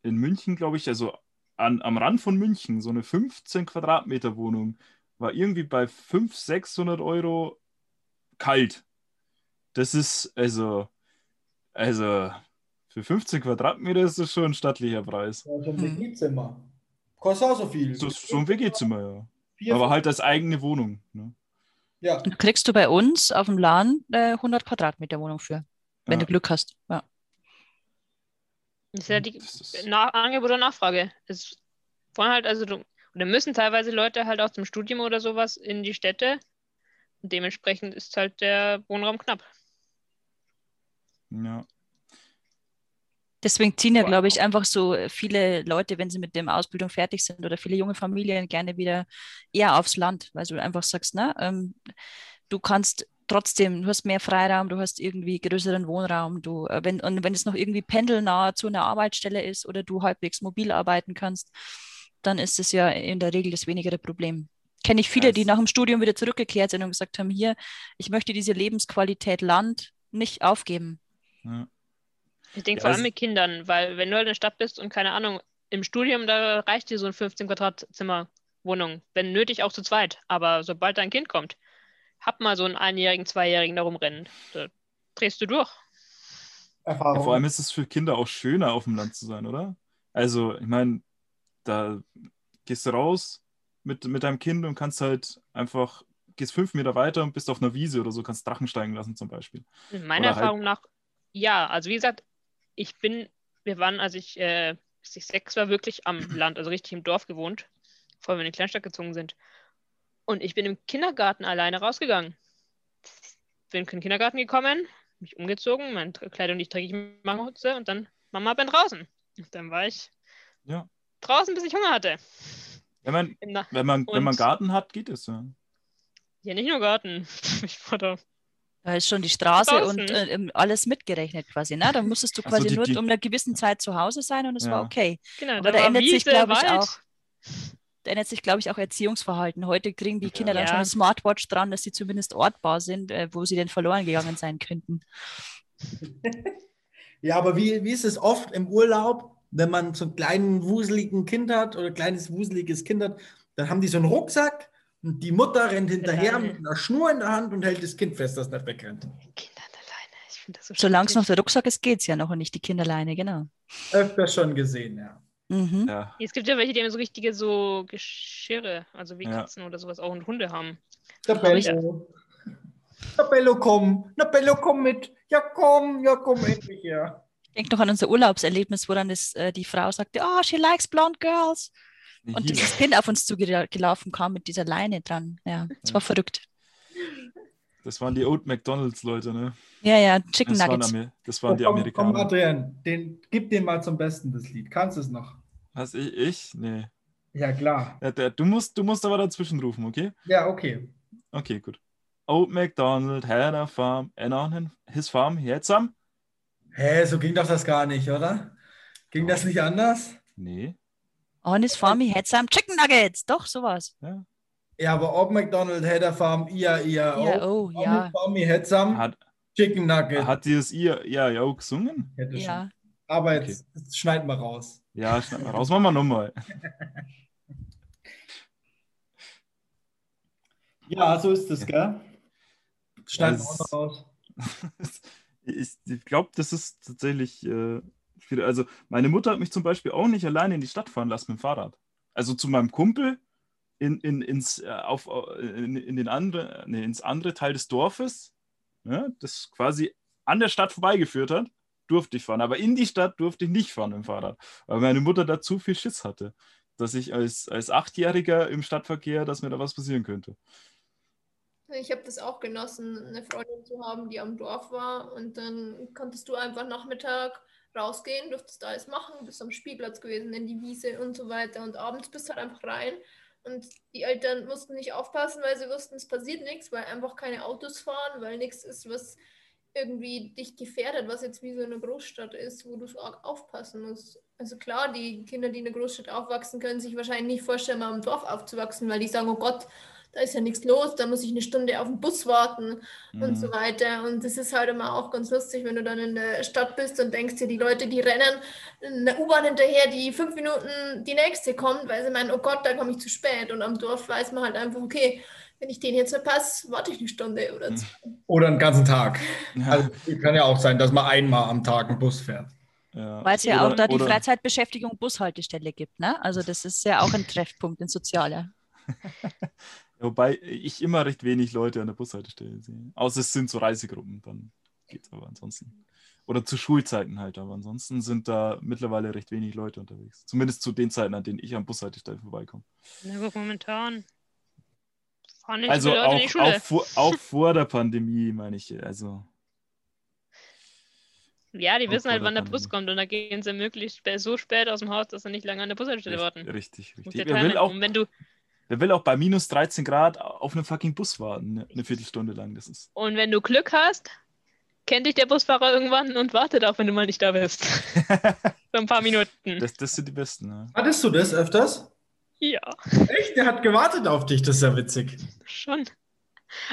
in München, glaube ich, also an, am Rand von München, so eine 15 Quadratmeter Wohnung war irgendwie bei 500, 600 Euro kalt. Das ist, also, also, für 15 Quadratmeter ist das schon ein stattlicher Preis. Ja, so ein. WG-Zimmer. Kostet auch so viel. So, so ein WG-Zimmer, ja. Aber halt als eigene Wohnung. Ne? Ja, Und kriegst du bei uns auf dem Land äh, 100 Quadratmeter Wohnung für, wenn Ja. du Glück hast. Ja. Das ist ja die Das ist- Na Angebot und Nachfrage. Es wollen halt also, oder müssen teilweise Leute halt aus dem Studium oder sowas in die Städte. Und dementsprechend ist halt der Wohnraum knapp. Ja. Deswegen ziehen ja, glaube ich, einfach so viele Leute, wenn sie mit der Ausbildung fertig sind oder viele junge Familien gerne wieder eher aufs Land, weil du einfach sagst, ne, ähm, du kannst trotzdem, du hast mehr Freiraum, du hast irgendwie größeren Wohnraum, du, äh, wenn, und wenn es noch irgendwie pendelnah zu einer Arbeitsstelle ist oder du halbwegs mobil arbeiten kannst, dann ist es ja in der Regel das wenigere Problem. Kenne ich viele, die nach dem Studium wieder zurückgekehrt sind und gesagt haben, hier, ich möchte diese Lebensqualität Land nicht aufgeben. ja. Ich denke Ja, vor allem es- mit Kindern, weil wenn du halt in der Stadt bist und keine Ahnung, im Studium, da reicht dir so ein 15 Quadratzimmer Wohnung, wenn nötig auch zu zweit. Aber sobald dein Kind kommt, hab mal so einen Einjährigen, Zweijährigen da rumrennen. Da drehst du durch. Erfahrung. Ja, vor allem ist es für Kinder auch schöner, auf dem Land zu sein, oder? Also, ich meine, da gehst du raus mit, mit deinem Kind und kannst halt einfach, gehst fünf Meter weiter und bist auf einer Wiese oder so, kannst Drachen steigen lassen zum Beispiel. Meiner Oder halt- Erfahrung nach, ja. Also wie gesagt, ich bin, wir waren, als ich, äh, bis ich sechs war, wirklich am Land, also richtig im Dorf gewohnt, bevor wir in die Kleinstadt gezogen sind. Und ich bin im Kindergarten alleine rausgegangen. Bin in den Kindergarten gekommen, mich umgezogen, meine Kleidung, die ich dreckig machen musste, und dann, Mama, bin draußen. Und dann war ich Ja. draußen, bis ich Hunger hatte. Im Na wenn man, wenn man Garten hat, geht es ja. ja, nicht nur Garten. Ich war da. Da ist schon die Straße Draußen. und äh, alles mitgerechnet quasi. Ne? Da musstest du Ach so, quasi die- nur die- um einer gewissen Zeit zu Hause sein und es war Ja. okay. Genau, Aber da war ändert sich, Wiese, glaube ich, Wald. auch. Da ändert sich, glaube ich, auch Erziehungsverhalten. Heute kriegen die Kinder dann Ja. schon eine Smartwatch dran, dass sie zumindest ortbar sind, äh, wo sie denn verloren gegangen sein könnten. Ja, aber wie, wie ist es oft im Urlaub, wenn man so einen kleinen wuseligen Kind hat oder ein kleines wuseliges Kind hat, dann haben die so einen Rucksack und die Mutter rennt hinterher Alleine. mit einer Schnur in der Hand und hält das Kind fest, dass es nicht wegrennt. Kinder alleine. Ich finde das so Solange es noch der Rucksack ist, geht es ja noch und nicht die Kinderleine, genau. Öfter schon gesehen, ja. Mhm. Ja, Es gibt ja welche, die haben so richtige so Geschirre, also wie Ja. Katzen oder sowas auch und Hunde haben. Der Bello. Der Bello, komm. Der Bello, komm mit. Ja, komm, ja, komm endlich her. Ich denke noch an unser Urlaubserlebnis, wo dann das, äh, die Frau sagte, oh, she likes blonde girls. Und dieses Kind auf uns zugelaufen kam mit dieser Leine dran. Ja, es war verrückt. Das waren die Old McDonalds-Leute, ne? Ja, ja, Chicken Das waren, Nuggets. Amer das waren die komm, komm, Amerikaner. Adrian, den, gib den mal zum Besten, das Lied. Kannst du es noch? Was, ich? ich? Nee. Ja, klar. Ja, der, du, musst, du musst aber dazwischen rufen, okay? Ja, okay. Okay, gut. Old MacDonald had a farm, and on his farm he had some. Hä, so ging doch das gar nicht, oder? Ging das nicht anders? Nee. On his farm he had some chicken nuggets. Doch, sowas. Ja. Ja, aber ob McDonald had a farm, ia, ia, Ja, oh. oh, ja. Farm, he had some Hat, chicken nugget. hat ja, ja auch gesungen? Hätte schon. Ja. Aber jetzt, jetzt schneiden wir raus. Ja, schneid mal raus, machen wir nochmal. Ja, so ist es, gell? Schneiden wir Das- auch noch raus. ich ich glaube, das ist tatsächlich äh. Also, meine Mutter hat mich zum Beispiel auch nicht alleine in die Stadt fahren lassen mit dem Fahrrad. Also zu meinem Kumpel in, in, ins, äh, auf, in, in den andere, nee, ins andere Teil des Dorfes, ja, das quasi an der Stadt vorbeigeführt hat, durfte ich fahren. Aber in die Stadt durfte ich nicht fahren dem Fahrrad, weil meine Mutter da zu viel Schiss hatte, dass ich als, als Achtjähriger im Stadtverkehr, dass mir da was passieren könnte. Ich habe das auch genossen, eine Freundin zu haben, die am Dorf war. Und dann konntest du einfach Nachmittag rausgehen, durftest alles machen, bist am Spielplatz gewesen, in die Wiese und so weiter. Und abends bist halt einfach rein. Und die Eltern mussten nicht aufpassen, weil sie wussten, es passiert nichts, weil einfach keine Autos fahren, weil nichts ist, was irgendwie dich gefährdet, was jetzt wie so eine Großstadt ist, wo du aufpassen musst. Also klar, die Kinder, die in einer Großstadt aufwachsen, können sich wahrscheinlich nicht vorstellen, mal im Dorf aufzuwachsen, weil die sagen, oh Gott, da ist ja nichts los, da muss ich eine Stunde auf den Bus warten und Mhm. so weiter. Und das ist halt immer auch ganz lustig, wenn du dann in der Stadt bist und denkst dir, die Leute, die rennen in der U-Bahn hinterher, die fünf Minuten die nächste kommt, weil sie meinen, oh Gott, da komme ich zu spät. Und am Dorf weiß man halt einfach, okay, wenn ich den jetzt verpasse, warte ich eine Stunde oder Mhm. zwei. Oder einen ganzen Tag. Ja, Also, kann ja auch sein, dass man einmal am Tag einen Bus fährt. ja. Weil es ja Oder- auch da die Freizeitbeschäftigung Bushaltestelle gibt. Ne? Also das ist ja auch ein Treffpunkt, ein sozialer. Wobei ich immer recht wenig Leute an der Bushaltestelle sehe. Außer es sind so Reisegruppen, dann geht's aber ansonsten. Oder zu Schulzeiten halt, aber ansonsten sind da mittlerweile recht wenig Leute unterwegs. Zumindest zu den Zeiten, an denen ich an Bushaltestellen vorbeikomme. Na gut, momentan Also auch, auch, vor, auch vor der Pandemie, meine ich. Also, ja, die wissen halt, wann der Bus kommt und da gehen sie möglich spä- so spät aus dem Haus, dass sie nicht lange an der Bushaltestelle warten. richtig, Muss richtig. der Wer will, auch, Und wenn du, wer will auch bei minus 13 Grad auf einen fucking Bus warten, ne? eine Viertelstunde lang. Das ist. und wenn du Glück hast, kennt dich der Busfahrer irgendwann und wartet auch, wenn du mal nicht da bist. so ein paar Minuten. Das, das sind die besten. Ne? Hattest du das öfters? ja, Echt? Der hat gewartet auf dich, das ist ja witzig. schon.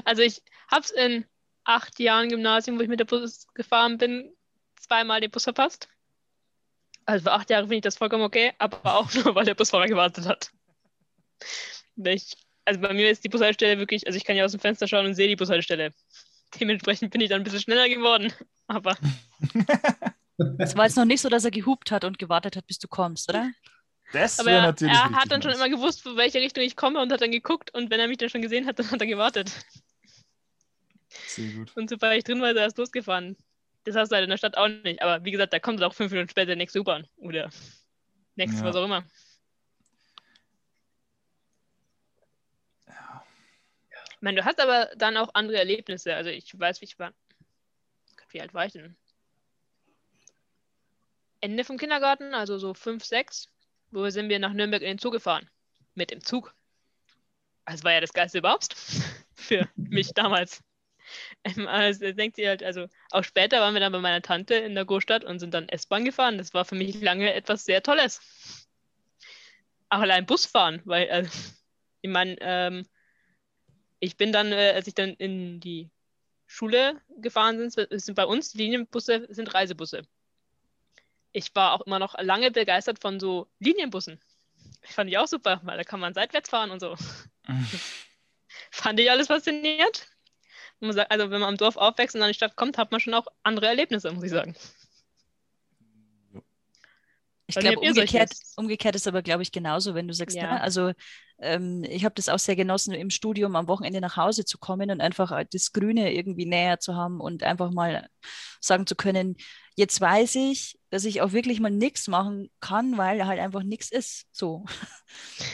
Also ich hab's in acht Jahren Gymnasium, wo ich mit der Bus gefahren bin, zweimal den Bus verpasst. Also für acht Jahre finde ich das vollkommen okay, aber auch nur, weil der Busfahrer gewartet hat. Ich, also bei mir ist die Bushaltestelle wirklich, also ich kann ja aus dem Fenster schauen und sehe die Bushaltestelle. Dementsprechend bin ich dann ein bisschen schneller geworden. Aber Es war jetzt noch nicht so, dass er gehupt hat und gewartet hat, bis du kommst, oder? Das Aber wäre er, natürlich. er hat dann schon immer gewusst, von welche Richtung ich komme und hat dann geguckt und wenn er mich dann schon gesehen hat, dann hat er gewartet. Sehr gut. Und sobald ich drin war, ist er erst losgefahren. Das hast du halt in der Stadt auch nicht. Aber wie gesagt, da kommt auch fünf Minuten später der nächste U-Bahn oder nächstes, Ja. was auch immer. Ich meine, du hast aber dann auch andere Erlebnisse. Also ich weiß, wie ich war. Wie alt war ich denn? Ende vom Kindergarten, also so fünf, sechs, wo sind wir nach Nürnberg in den Zug gefahren. Mit dem Zug. Das war ja das Geilste überhaupt für mich damals. Ähm, Also denkt sie halt, also auch später waren wir dann bei meiner Tante in der Großstadt und sind dann S-Bahn gefahren. Das war für mich lange etwas sehr Tolles. Auch allein Busfahren, weil, äh, ich meine, ähm, ich bin dann, äh, als ich dann in die Schule gefahren bin, sind bei uns Linienbusse, sind Reisebusse. Ich war auch immer noch lange begeistert von so Linienbussen. Fand ich auch super, weil da kann man seitwärts fahren und so. Fand ich alles faszinierend. Also wenn man am Dorf aufwächst und an die Stadt kommt, hat man schon auch andere Erlebnisse, muss ich sagen. Ich glaube, umgekehrt, umgekehrt ist aber, glaube ich, genauso, wenn du sagst, Ja. ne? also ähm, ich habe das auch sehr genossen, im Studium am Wochenende nach Hause zu kommen und einfach äh, das Grüne irgendwie näher zu haben und einfach mal sagen zu können, jetzt weiß ich, dass ich auch wirklich mal nichts machen kann, weil halt einfach nichts ist. So.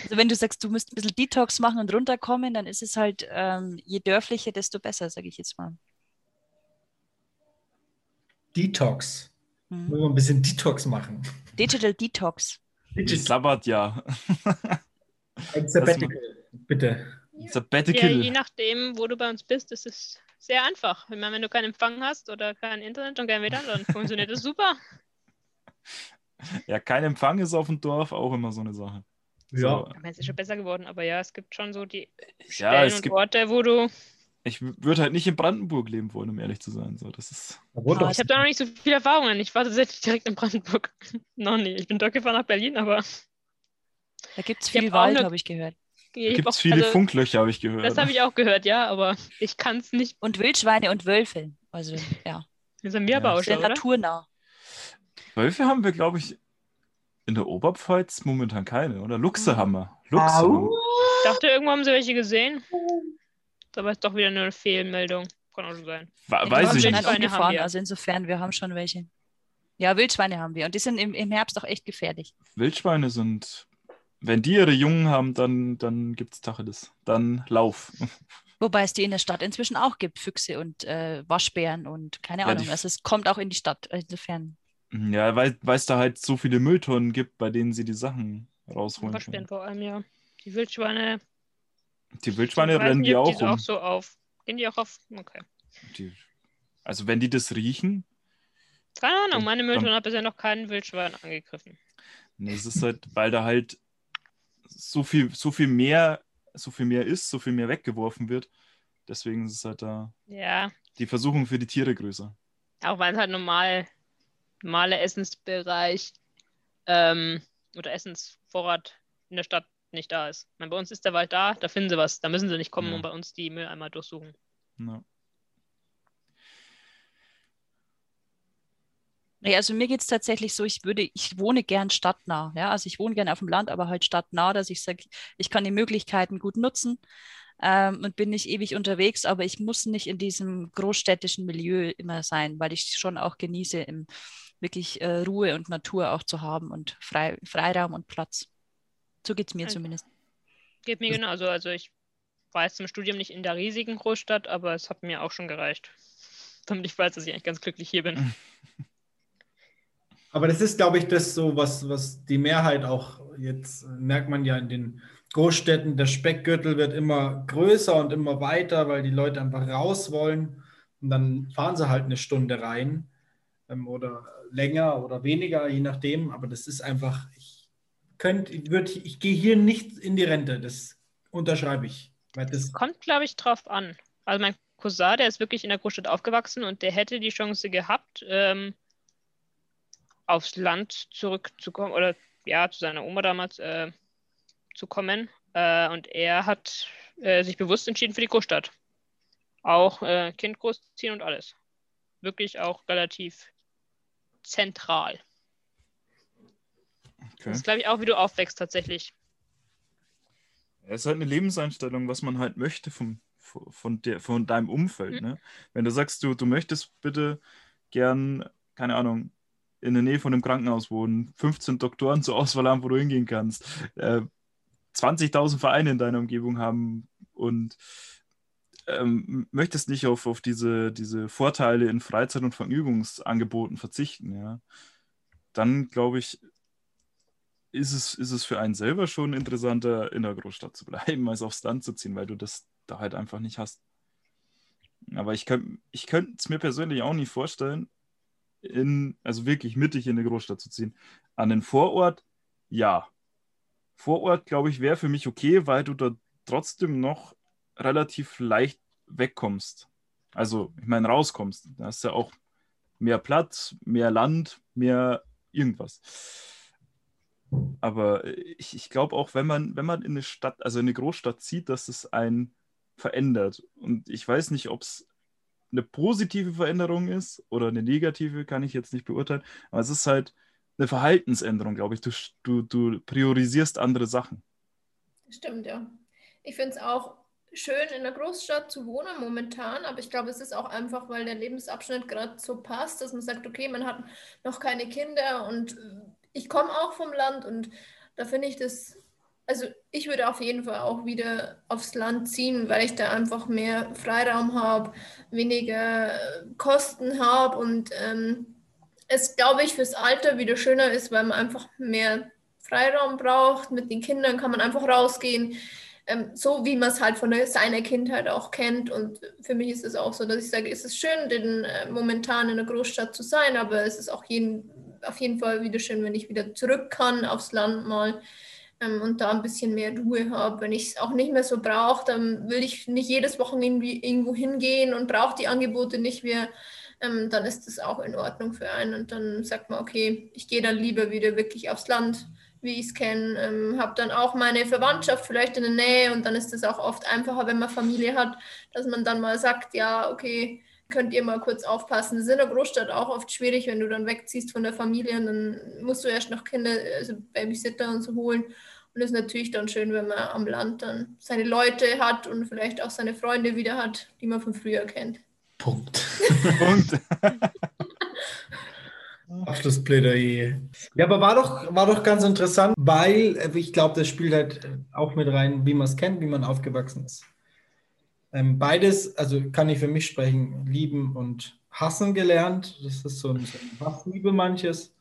Also wenn du sagst, du musst ein bisschen Detox machen und runterkommen, dann ist es halt, ähm, je dörflicher, desto besser, sage ich jetzt mal. Detox. Mhm. Wir ein bisschen Detox machen? Digital Detox. Die Sabbatjahr. Ein Sabbatical, bitte. Ja, Sabbatical. je nachdem, wo du bei uns bist, ist es sehr einfach. Ich meine, wenn du keinen Empfang hast oder kein Internet und kein WLAN, dann funktioniert es super. Ja, kein Empfang ist auf dem Dorf auch immer so eine Sache. Ja. So, Ich meine, es ist schon besser geworden, aber ja, es gibt schon so die ja, Stellen es und gibt, Orte, wo du. Ich würde halt nicht in Brandenburg leben wollen, um ehrlich zu sein. So, das ist, Ah, doch, Ich habe da noch nicht so viele Erfahrungen. Ich war tatsächlich direkt in Brandenburg. noch nie. Ich bin dort gefahren nach Berlin, aber Da gibt es hab viel auch Wald, habe ich gehört. ich gibt hab es viele also, Funklöcher, habe ich gehört. Das habe ich auch gehört, ja, aber ich kann es nicht. Und Wildschweine und Wölfe. Also ja, Das sind wir aber auch sehr naturnah. Wölfe haben wir, glaube ich, in der Oberpfalz momentan keine, oder? Luchse haben wir. Luchse wir. Ich dachte, irgendwo haben sie welche gesehen. Aber ist doch wieder nur eine Fehlmeldung. Kann auch so sein. Wa- Weiß ich schon nicht. wir. also insofern, wir haben schon welche. Ja, Wildschweine haben wir und die sind im, im Herbst auch echt gefährlich. Wildschweine sind, wenn die ihre Jungen haben, dann, dann gibt es Tacheles. Dann Lauf. Wobei es die in der Stadt inzwischen auch gibt, Füchse und äh, Waschbären und keine Ja, Ahnung. Also es kommt auch in die Stadt. Insofern. Ja, weil es da halt so viele Mülltonnen gibt, bei denen sie die Sachen rausholen Waschbären können. vor allem, ja. Die Wildschweine. Die Wildschweine weiß rennen die ob auch die auch so auf. Gehen die auch auf? Okay. Die, also wenn die das riechen, Keine Ahnung, meine Mülltonne hat bisher noch keinen Wildschwein angegriffen. nee, es ist halt, weil da halt so viel, so viel mehr, so viel mehr ist, so viel mehr weggeworfen wird. Deswegen ist es halt da Ja, die Versuchung für die Tiere größer. auch weil es halt normal, normaler Essensbereich ähm, oder Essensvorrat in der Stadt nicht da ist. Meine, bei uns ist der Wald da, da finden sie was. Da müssen sie nicht kommen Ja. und bei uns die Mülleimer durchsuchen. Ja. Also mir geht es tatsächlich so, ich würde, ich wohne gern stadtnah. Ja? Also ich wohne gern auf dem Land, aber halt stadtnah, dass ich sage, ich kann die Möglichkeiten gut nutzen ähm, und bin nicht ewig unterwegs, aber ich muss nicht in diesem großstädtischen Milieu immer sein, weil ich schon auch genieße, im, wirklich äh, Ruhe und Natur auch zu haben und Frei, Freiraum und Platz. So geht es mir Also- zumindest. Geht mir genauso. Also ich war jetzt zum Studium nicht in der riesigen Großstadt, aber es hat mir auch schon gereicht. Damit ich weiß, dass ich eigentlich ganz glücklich hier bin. Aber das ist, glaube ich, das so, was, was die Mehrheit auch jetzt äh, merkt man ja in den Großstädten, der Speckgürtel wird immer größer und immer weiter, weil die Leute einfach raus wollen. Und dann fahren sie halt eine Stunde rein ähm, oder länger oder weniger, je nachdem. Aber das ist einfach, ich, würd, ich gehe hier nicht in die Rente, das unterschreibe ich. Weil das, Kommt, glaube ich, drauf an. Also mein Cousin, der ist wirklich in der Großstadt aufgewachsen und der hätte die Chance gehabt, ähm, aufs Land zurückzukommen oder ja, zu seiner Oma damals äh, zu kommen. Äh, und er hat äh, sich bewusst entschieden für die Großstadt. Auch äh, Kind großziehen und alles. Wirklich auch relativ zentral. Okay. Das ist, glaube ich, auch, wie du aufwächst tatsächlich. Es ist halt eine Lebenseinstellung, was man halt möchte vom, von, der, von deinem Umfeld. Mhm. Ne? Wenn du sagst, du, du möchtest bitte gern, keine Ahnung, in der Nähe von einem Krankenhaus wohnen, 15 Doktoren zur Auswahl haben, wo du hingehen kannst, äh, 20.000 Vereine in deiner Umgebung haben und ähm, möchtest nicht auf, auf diese, diese Vorteile in Freizeit- und Vergnügungsangeboten verzichten, ja, dann glaube ich, ist es, ist es für einen selber schon interessanter, in der Großstadt zu bleiben, als aufs Land zu ziehen, weil du das da halt einfach nicht hast. Aber ich könnte ich es mir persönlich auch nicht vorstellen, in, also wirklich mittig in eine Großstadt zu ziehen. An den Vorort, ja. Vorort, glaube ich, wäre für mich okay, weil du da trotzdem noch relativ leicht wegkommst. Also, ich meine, rauskommst. Da ist ja auch mehr Platz, mehr Land, mehr irgendwas. Aber ich, ich glaube auch, wenn man, wenn man in eine Stadt, also in eine Großstadt zieht, dass es einen verändert. Und ich weiß nicht, ob es eine positive Veränderung ist oder eine negative, kann ich jetzt nicht beurteilen. Aber es ist halt eine Verhaltensänderung, glaube ich. Du, du, du priorisierst andere Sachen. Stimmt, ja. Ich finde es auch schön, in der Großstadt zu wohnen momentan, aber ich glaube, es ist auch einfach, weil der Lebensabschnitt gerade so passt, dass man sagt, okay, man hat noch keine Kinder und ich komme auch vom Land und da finde ich das, also ich würde auf jeden Fall auch wieder aufs Land ziehen, weil ich da einfach mehr Freiraum habe, weniger Kosten habe und ähm, es, glaube ich, fürs Alter wieder schöner ist, weil man einfach mehr Freiraum braucht. Mit den Kindern kann man einfach rausgehen, ähm, so wie man es halt von der, seiner Kindheit auch kennt. Und für mich ist es auch so, dass ich sage, es ist schön, den, äh, momentan in der Großstadt zu sein, aber es ist auch jeden, auf jeden Fall wieder schön, wenn ich wieder zurück kann aufs Land mal ähm, und da ein bisschen mehr Ruhe habe. Wenn ich es auch nicht mehr so brauche, dann will ich nicht jedes Wochenende irgendwo hingehen und brauche die Angebote nicht mehr. Ähm, dann ist das auch in Ordnung für einen. Und dann sagt man, okay, ich gehe dann lieber wieder wirklich aufs Land, wie ich es kenne. Ähm, habe dann auch meine Verwandtschaft vielleicht in der Nähe und dann ist es auch oft einfacher, wenn man Familie hat, dass man dann mal sagt, ja, okay, könnt ihr mal kurz aufpassen. Das ist in der Großstadt auch oft schwierig, wenn du dann wegziehst von der Familie und dann musst du erst noch Kinder, also Babysitter und so holen. Und es ist natürlich dann schön, wenn man am Land dann seine Leute hat und vielleicht auch seine Freunde wieder hat, die man von früher kennt. Punkt. Punkt. Abschlussplädoyer. Ja, aber war doch, war doch ganz interessant, weil äh, ich glaube, das spielt halt äh, auch mit rein, wie man es kennt, wie man aufgewachsen ist. Ähm, beides, also kann ich für mich sprechen, lieben und hassen gelernt. Das ist so ein, so ein Hassliebe manches.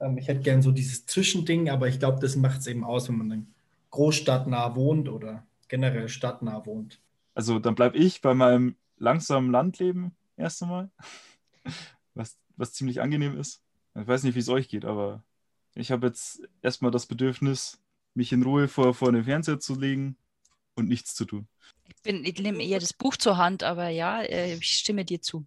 Ähm, ich hätte gern so dieses Zwischending, aber ich glaube, das macht es eben aus, wenn man dann großstadtnah wohnt oder generell stadtnah wohnt. Also dann bleibe ich bei meinem langsamen Landleben erst einmal, was, was ziemlich angenehm ist. Ich weiß nicht, wie es euch geht, aber ich habe jetzt erstmal das Bedürfnis, mich in Ruhe vor, vor den Fernseher zu legen und nichts zu tun. Ich, bin, ich nehme eher das Buch zur Hand, aber ja, äh, ich stimme dir zu.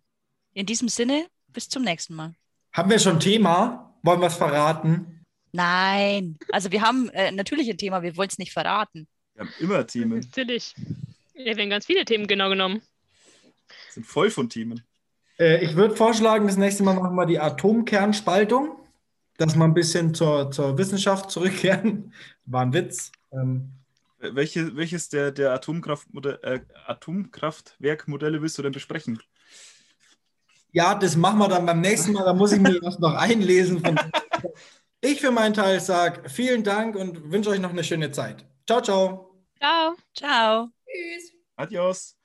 In diesem Sinne, bis zum nächsten Mal. Haben wir schon Thema? Wollen wir es verraten? Nein, also wir haben äh, natürlich ein Thema, wir wollen es nicht verraten. Wir haben immer Themen, Natürlich. Ja, wir haben ganz viele Themen genau genommen. sind voll von Themen. Äh, ich würde vorschlagen, das nächste Mal machen wir die Atomkernspaltung, dass wir ein bisschen zur, zur Wissenschaft zurückkehren. War ein Witz. Ähm, Welche, welches der, der Atomkraftmodell, äh, Atomkraftwerkmodelle willst du denn besprechen? ja, das machen wir dann beim nächsten Mal. Da muss ich mir das noch einlesen. Von ich für meinen Teil sage vielen Dank und wünsche euch noch eine schöne Zeit. Ciao, ciao. Ciao. Ciao. Tschüss. Adios.